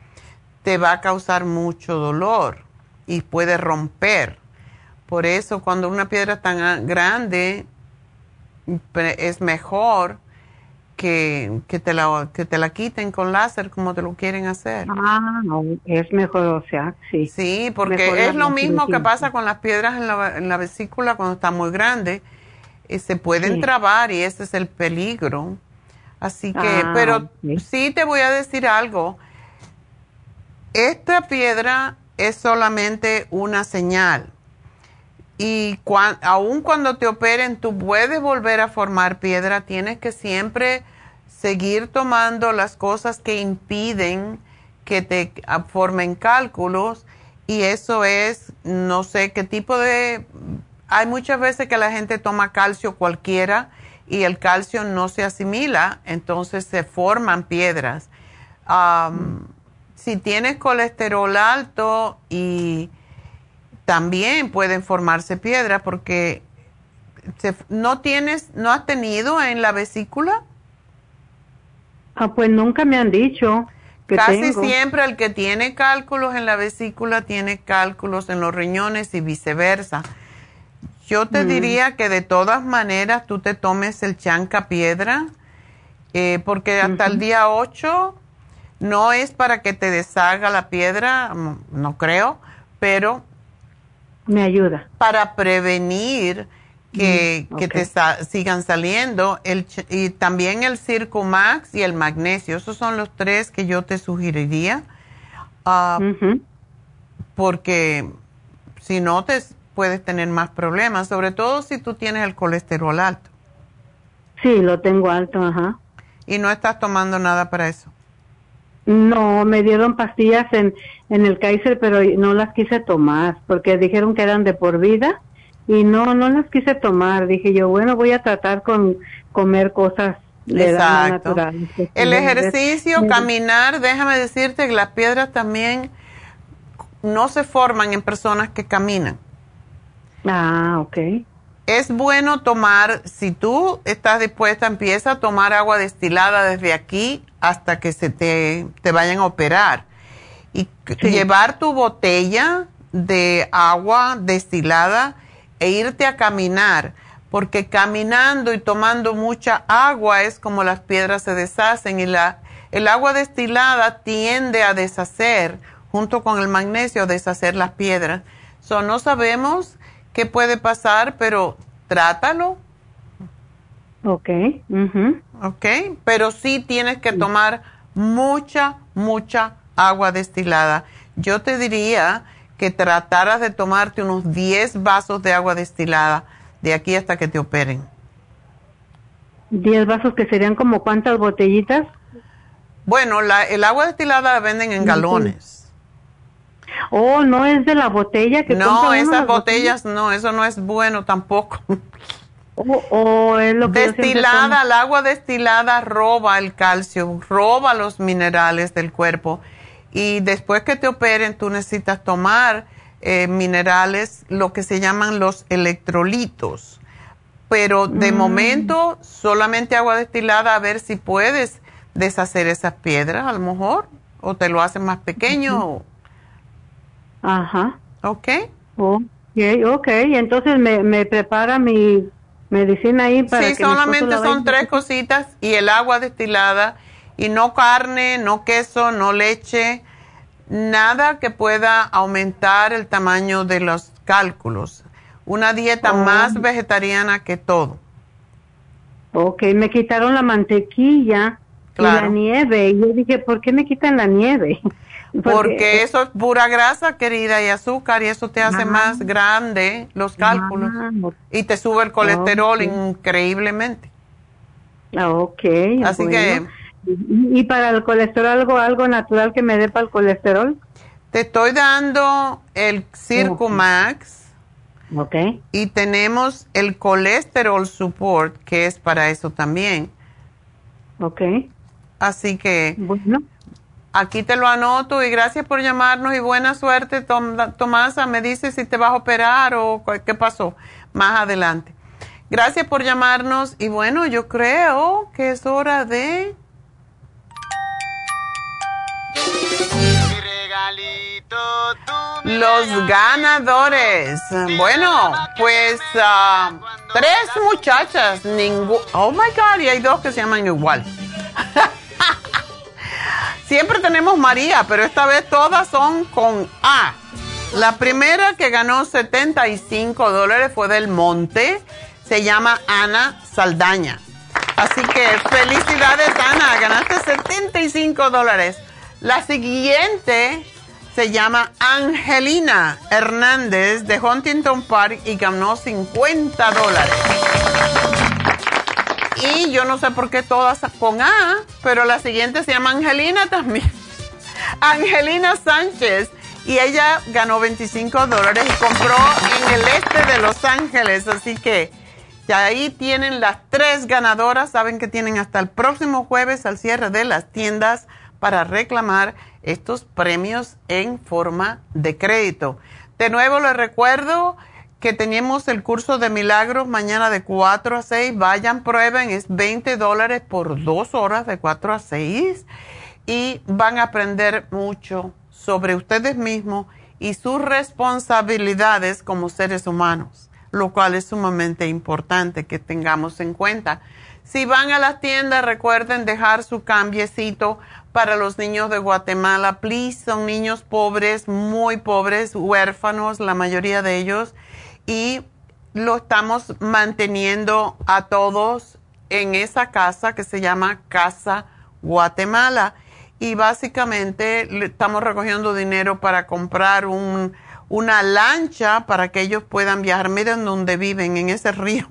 te va a causar mucho dolor y puede romper. Por eso cuando una piedra tan grande es mejor que, que, te la, que te la quiten con láser como te lo quieren hacer. Ah, no, es mejor, o sea, sí. Sí, porque es lo mismo que pasa con las piedras en la, en la vesícula cuando está muy grande. Eh, se pueden trabar y ese es el peligro. Así que, ah, pero sí te voy a decir algo. Esta piedra es solamente una señal. Y aun cuando te operen, tú puedes volver a formar piedra. Tienes que siempre seguir tomando las cosas que impiden que te formen cálculos. Y eso es, no sé qué tipo de... Hay muchas veces que la gente toma calcio cualquiera y el calcio no se asimila, entonces se forman piedras. Si tienes colesterol alto y también pueden formarse piedras porque no tienes, no has tenido en la vesícula. Ah, pues nunca me han dicho. Que Casi siempre el que tiene cálculos en la vesícula tiene cálculos en los riñones y viceversa. Yo te mm. diría que de todas maneras tú te tomes el chanca piedra, eh, porque hasta el día 8 No es para que te deshaga la piedra, mm, no creo, pero... Me ayuda. Para prevenir que, mm, te sigan saliendo. El, y también el Circumax y el magnesio. Esos son los tres que yo te sugeriría. Ah, porque si no, te puedes tener más problemas, sobre todo si tú tienes el colesterol alto. Sí, lo tengo alto, ajá. ¿Y no estás tomando nada para eso? No, me dieron pastillas en, en el Kaiser, pero no las quise tomar porque dijeron que eran de por vida y no, no las quise tomar. Dije yo, bueno, voy a tratar con comer cosas de naturales. El ejercicio, caminar, déjame decirte que las piedras también no se forman en personas que caminan. Ah, ok. Es bueno tomar, si tú estás dispuesta, empieza a tomar agua destilada desde aquí hasta que se te, te vayan a operar. Y llevar tu botella de agua destilada e irte a caminar, porque caminando y tomando mucha agua es como las piedras se deshacen y la, el agua destilada tiende a deshacer, junto con el magnesio, a deshacer las piedras. So, no sabemos qué puede pasar, pero trátalo. Ok. Ok, pero sí tienes que tomar mucha, mucha agua destilada. Yo te diría que trataras de tomarte unos 10 vasos de agua destilada de aquí hasta que te operen. 10 vasos que serían como cuántas botellitas? Bueno, la, el agua destilada la venden en galones. Oh, no es de la botella que No, esas botellas no, eso no es bueno tampoco. Oh, oh es lo que destilada, el agua destilada roba el calcio, roba los minerales del cuerpo y después que te operen, tú necesitas tomar eh, minerales, lo que se llaman los electrolitos. Pero de mm. momento, solamente agua destilada, a ver si puedes deshacer esas piedras, a lo mejor, o te lo hacen más pequeño. Ajá. ¿Ok? Ok, ok. Entonces me, me prepara mi medicina ahí para sí, solamente son tres cositas y el agua destilada y no carne, no queso, no leche, nada que pueda aumentar el tamaño de los cálculos. Una dieta oh. más vegetariana que todo. Ok, me quitaron la mantequilla y la nieve. Y yo dije, ¿por qué me quitan la nieve? Porque, eso es pura grasa, querida, y azúcar, y eso te hace más grande los cálculos. y te sube el colesterol increíblemente. Ah, ok. Así que ¿Y para el colesterol algo, algo natural que me dé para el colesterol? Te estoy dando el Circumax. Ok. Y tenemos el colesterol support, que es para eso también. Ok. Así que bueno. Aquí te lo anoto y gracias por llamarnos y buena suerte, Tomasa. Me dice si te vas a operar o qué pasó más adelante. Gracias por llamarnos y bueno, yo creo que es hora de Los ganadores. Bueno, pues ah, tres muchachas, ningún. Oh my God, y hay dos que se llaman igual. Siempre tenemos María, pero esta vez todas son con A. La primera que ganó 75 dólares fue del Monte. Se llama Ana Saldaña. Así que felicidades, Ana. Ganaste 75 dólares. La siguiente se llama Angelina Hernández de Huntington Park y ganó 50 dólares. Y yo no sé por qué todas con A, pero la siguiente se llama Angelina también. Angelina Sánchez. Y ella ganó 25 dólares y compró en el este de Los Ángeles. Así que ya ahí tienen las tres ganadoras. Saben que tienen hasta el próximo jueves al cierre de las tiendas para reclamar estos premios en forma de crédito. De nuevo les recuerdo que tenemos el curso de milagros mañana de 4 a 6. Vayan, prueben, es 20 dólares por dos horas de 4 a 6 y van a aprender mucho sobre ustedes mismos y sus responsabilidades como seres humanos, lo cual es sumamente importante que tengamos en cuenta. Si van a las tiendas, recuerden dejar su cambiecito para los niños de Guatemala. Please, son niños pobres, muy pobres, huérfanos, la mayoría de ellos. Y lo estamos manteniendo a todos en esa casa que se llama Casa Guatemala. Y básicamente estamos recogiendo dinero para comprar un, una lancha para que ellos puedan viajar. Miren donde viven, en ese río.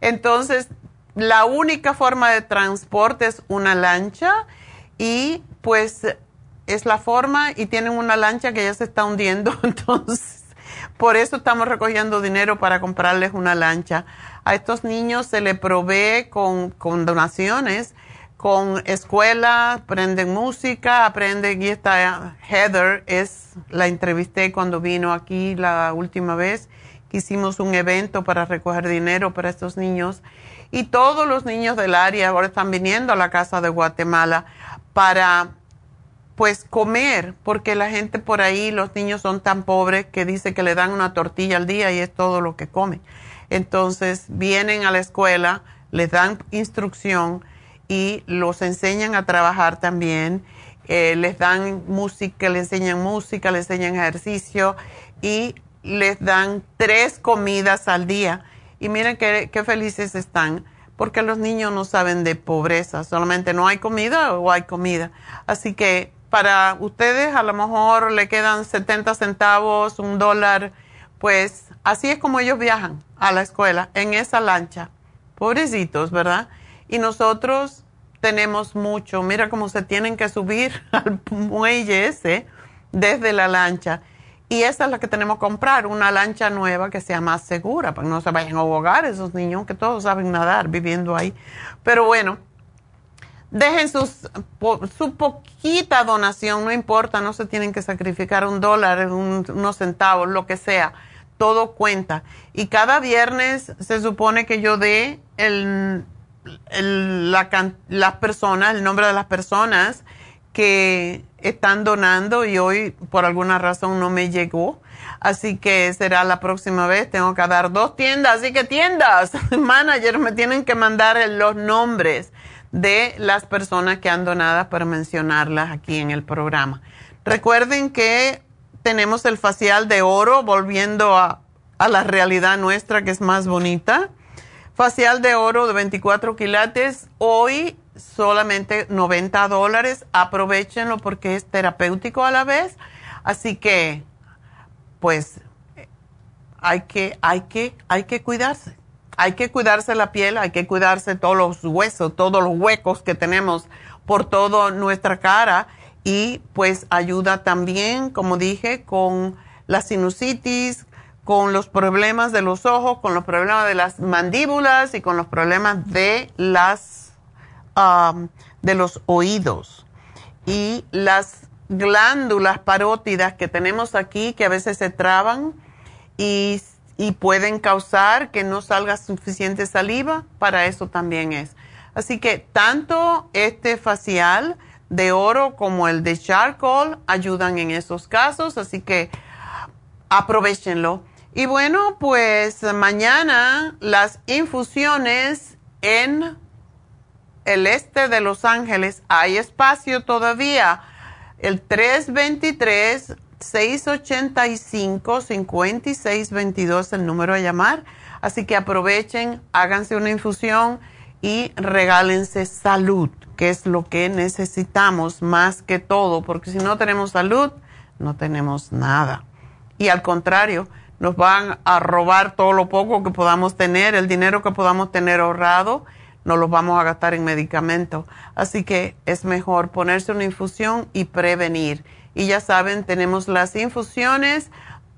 Entonces, la única forma de transporte es una lancha y pues es la forma y tienen una lancha que ya se está hundiendo. Entonces, por eso estamos recogiendo dinero para comprarles una lancha. A estos niños se les provee con, con donaciones, con escuela, aprenden música, aprenden, y esta Heather es, la entrevisté cuando vino aquí la última vez, hicimos un evento para recoger dinero para estos niños. Y todos los niños del área ahora están viniendo a la casa de Guatemala para pues comer, porque la gente por ahí, los niños son tan pobres que dice que le dan una tortilla al día y es todo lo que comen. Entonces vienen a la escuela, les dan instrucción y los enseñan a trabajar también, eh, les dan música, les enseñan música, les enseñan ejercicio y les dan tres comidas al día. Y miren qué, qué felices están porque los niños no saben de pobreza, solamente no hay comida o hay comida. Así que para ustedes a lo mejor le quedan 70 centavos, un dólar, pues así es como ellos viajan a la escuela, en esa lancha. Pobrecitos, ¿verdad? Y nosotros tenemos mucho, mira cómo se tienen que subir al muelle ese desde la lancha. Y esa es la que tenemos que comprar, una lancha nueva que sea más segura, para que no se vayan a ahogar esos niños que todos saben nadar viviendo ahí. Pero bueno, dejen sus, su poquita donación, no importa, no se tienen que sacrificar un dólar, unos centavos, lo que sea, todo cuenta. Y cada viernes se supone que yo dé el, la, las personas, el nombre de las personas que están donando y hoy por alguna razón no me llegó. Así que será la próxima vez. Tengo que dar dos tiendas. Así que tiendas, manager, me tienen que mandar los nombres de las personas que han donado para mencionarlas aquí en el programa. Recuerden que tenemos el facial de oro, volviendo a, a la realidad nuestra que es más bonita. Facial de oro de 24 quilates. Hoy solamente 90 dólares. Aprovechenlo porque es terapéutico a la vez. Así que, pues, hay que, hay que, hay que cuidarse. Hay que cuidarse la piel, hay que cuidarse todos los huesos, todos los huecos que tenemos por toda nuestra cara. Y pues ayuda también, como dije, con la sinusitis, con los problemas de los ojos, con los problemas de las mandíbulas y con los problemas de las de los oídos y las glándulas parótidas que tenemos aquí que a veces se traban y, y pueden causar que no salga suficiente saliva, para eso también es. Así que tanto este facial de oro como el de charcoal ayudan en esos casos, así que aprovechenlo. Y bueno, pues mañana las infusiones en el este de Los Ángeles, hay espacio todavía. El 323 685-5622, el número a llamar. Así que aprovechen, háganse una infusión y regálense salud, que es lo que necesitamos más que todo, porque si no tenemos salud, no tenemos nada. Y al contrario, nos van a robar todo lo poco que podamos tener, el dinero que podamos tener ahorrado, no los vamos a gastar en medicamentos. Así que es mejor ponerse una infusión y prevenir. Y ya saben, tenemos las infusiones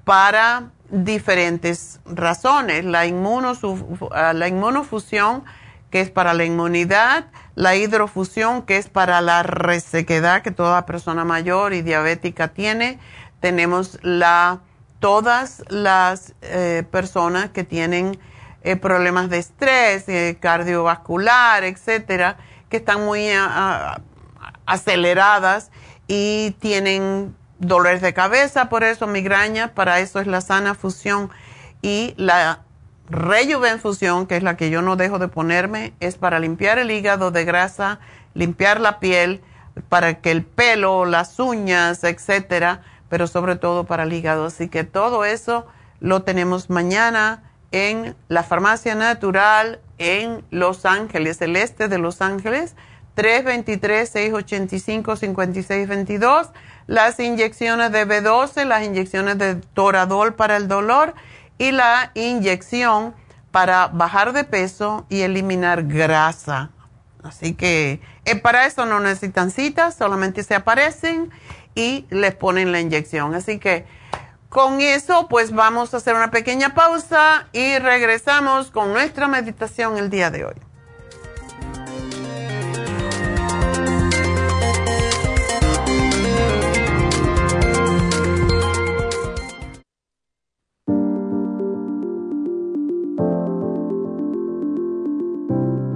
para diferentes razones. La, la inmunofusión, que es para la inmunidad, la hidrofusión, que es para la resequedad que toda persona mayor y diabética tiene. Tenemos la, todas las eh, personas que tienen eh, problemas de estrés, eh, cardiovascular, etcétera, que están muy ah, ah, aceleradas y tienen dolores de cabeza, por eso migraña, para eso es la sana fusión y la rejuvenfusión, que es la que yo no dejo de ponerme, es para limpiar el hígado de grasa, limpiar la piel, para que el pelo, las uñas, etcétera, pero sobre todo para el hígado. Así que todo eso lo tenemos mañana en la Farmacia Natural en Los Ángeles, el este de Los Ángeles, 323-685-5622. Las inyecciones de B12, las inyecciones de Toradol para el dolor y la inyección para bajar de peso y eliminar grasa. Así que eh, para eso no necesitan citas, solamente se aparecen y les ponen la inyección. Así que con eso pues vamos a hacer una pequeña pausa y regresamos con nuestra meditación el día de hoy.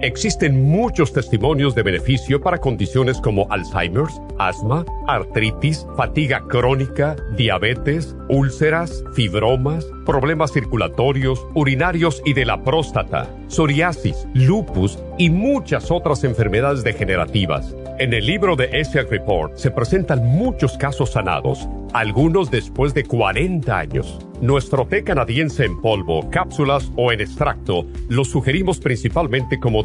existen muchos testimonios de beneficio para condiciones como Alzheimer's, asma, artritis, fatiga crónica, diabetes, úlceras, fibromas, problemas circulatorios, urinarios y de la próstata, psoriasis, lupus y muchas otras enfermedades degenerativas. En el libro de ESIAC Report se presentan muchos casos sanados, algunos después de 40 años. Nuestro té canadiense en polvo, cápsulas o en extracto lo sugerimos principalmente como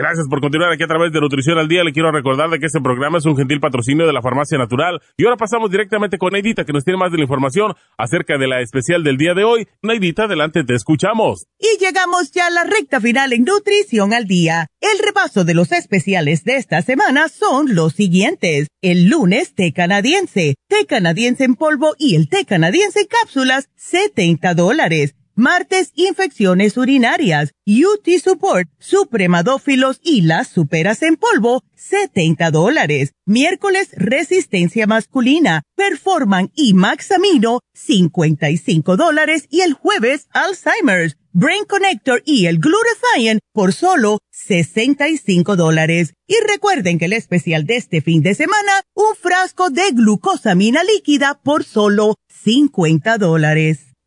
Gracias por continuar aquí a través de Nutrición al Día. Le quiero recordar de que este programa es un gentil patrocinio de la Farmacia Natural. Y ahora pasamos directamente con Neidita, que nos tiene más de la información acerca de la especial del día de hoy. Neidita, adelante, te escuchamos. Y llegamos ya a la recta final en Nutrición al Día. El repaso de los especiales de esta semana son los siguientes. El lunes, té canadiense, té canadiense en polvo y el té canadiense en cápsulas, 70 dólares. Martes, infecciones urinarias, UT Support, supremadófilos y las superas en polvo, 70 dólares. Miércoles, resistencia masculina, Performan y Maxamino, 55 dólares. Y el jueves, Alzheimer's, Brain Connector y el Glutathione por solo 65 dólares. Y recuerden que el especial de este fin de semana, un frasco de glucosamina líquida por solo 50 dólares.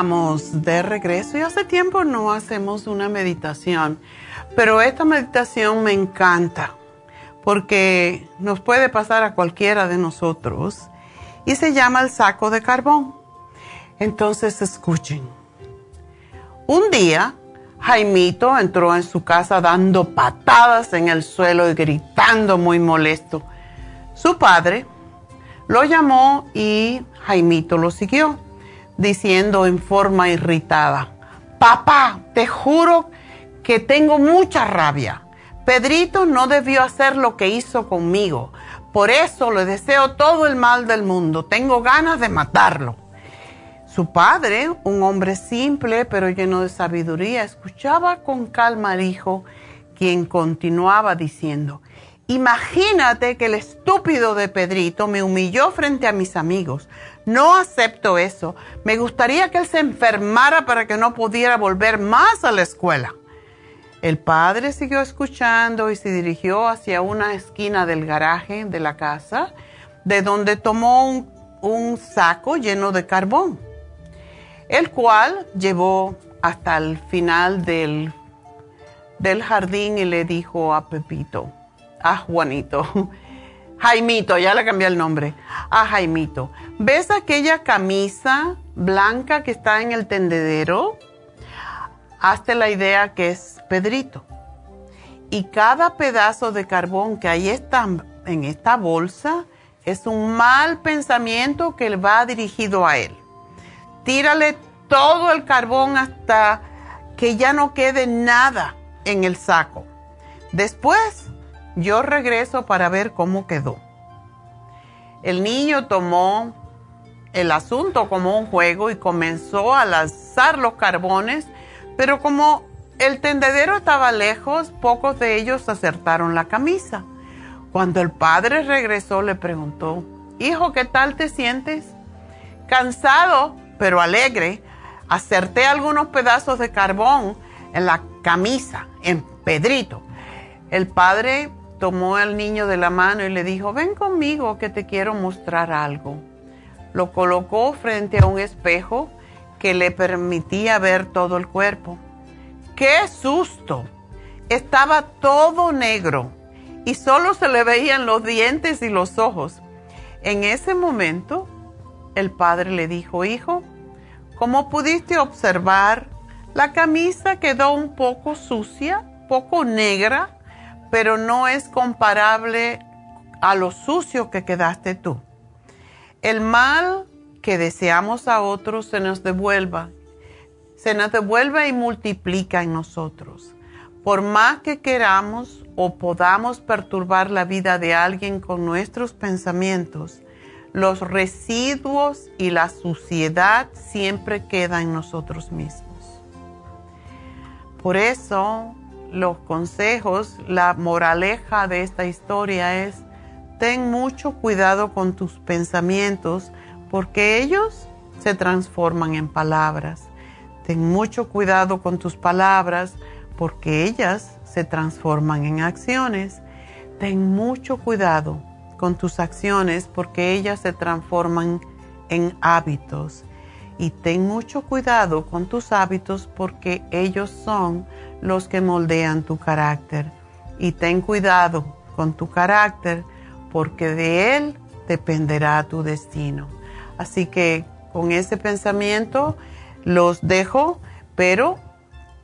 Estamos de regreso y hace tiempo no hacemos una meditación, pero esta meditación me encanta porque nos puede pasar a cualquiera de nosotros y se llama el saco de carbón. Entonces escuchen. Un día Jaimito entró en su casa dando patadas en el suelo y gritando muy molesto. Su padre lo llamó y Jaimito lo siguió, diciendo en forma irritada, papá, te juro que tengo mucha rabia. Pedrito no debió hacer lo que hizo conmigo. Por eso le deseo todo el mal del mundo. Tengo ganas de matarlo. Su padre, un hombre simple pero lleno de sabiduría, escuchaba con calma al hijo, quien continuaba diciendo, Imagínate que el estúpido de Pedrito me humilló frente a mis amigos. No acepto eso. Me gustaría que él se enfermara para que no pudiera volver más a la escuela. El padre siguió escuchando y se dirigió hacia una esquina del garaje de la casa, de donde tomó un, saco lleno de carbón, el cual llevó hasta el final del, del jardín y le dijo a Pepito, a Juanito, Jaimito, ya le cambié el nombre, a Jaimito, ¿ves aquella camisa blanca que está en el tendedero? Hazte la idea que es Pedrito. Y cada pedazo de carbón que hay está en esta bolsa es un mal pensamiento que va dirigido a él. Tírale todo el carbón hasta que ya no quede nada en el saco. Después yo regreso para ver cómo quedó. El niño tomó el asunto como un juego y comenzó a lanzar los carbones, pero como el tendedero estaba lejos, pocos de ellos acertaron la camisa. Cuando el padre regresó le preguntó, Hijo, ¿qué tal te sientes? Cansado, pero alegre, acerté algunos pedazos de carbón en la camisa, en Pedrito. El padre tomó al niño de la mano y le dijo, ven conmigo que te quiero mostrar algo. Lo colocó frente a un espejo que le permitía ver todo el cuerpo. ¡Qué susto! Estaba todo negro y solo se le veían los dientes y los ojos. En ese momento, el padre le dijo, hijo, como pudiste observar, la camisa quedó un poco sucia, poco negra, pero no es comparable a lo sucio que quedaste tú. El mal que deseamos a otros se nos devuelva, se nos devuelve y multiplica en nosotros. Por más que queramos o podamos perturbar la vida de alguien con nuestros pensamientos, los residuos y la suciedad siempre quedan en nosotros mismos. Por eso los consejos, la moraleja de esta historia es, ten mucho cuidado con tus pensamientos porque ellos se transforman en palabras. Ten mucho cuidado con tus palabras porque ellas se transforman en acciones. Ten mucho cuidado con tus acciones porque ellas se transforman en hábitos. Y ten mucho cuidado con tus hábitos porque ellos son los que moldean tu carácter. Y ten cuidado con tu carácter porque de él dependerá tu destino. Así que con ese pensamiento los dejo, pero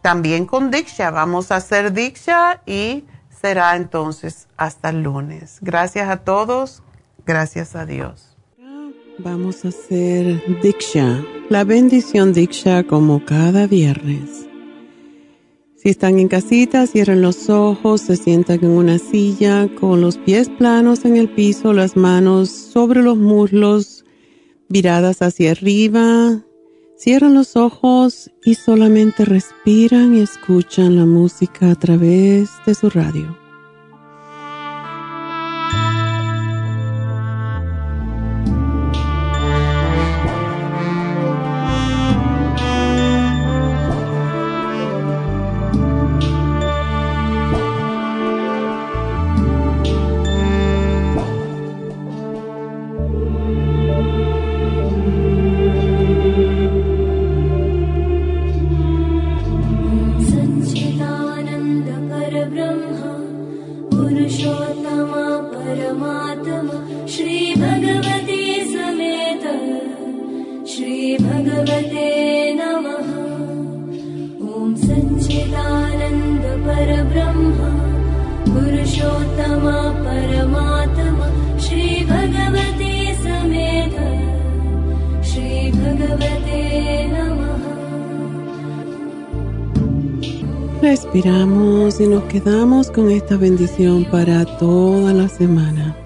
también con Diksha. Vamos a hacer Diksha y será entonces hasta el lunes. Gracias a todos, gracias a Dios. Vamos a hacer Diksha, la bendición Diksha como cada viernes. Si están en casita, cierren los ojos, se sientan en una silla con los pies planos en el piso, las manos sobre los muslos, viradas hacia arriba. Cierran los ojos y solamente respiran y escuchan la música a través de su radio. Respiramos y nos quedamos con esta bendición para toda la semana.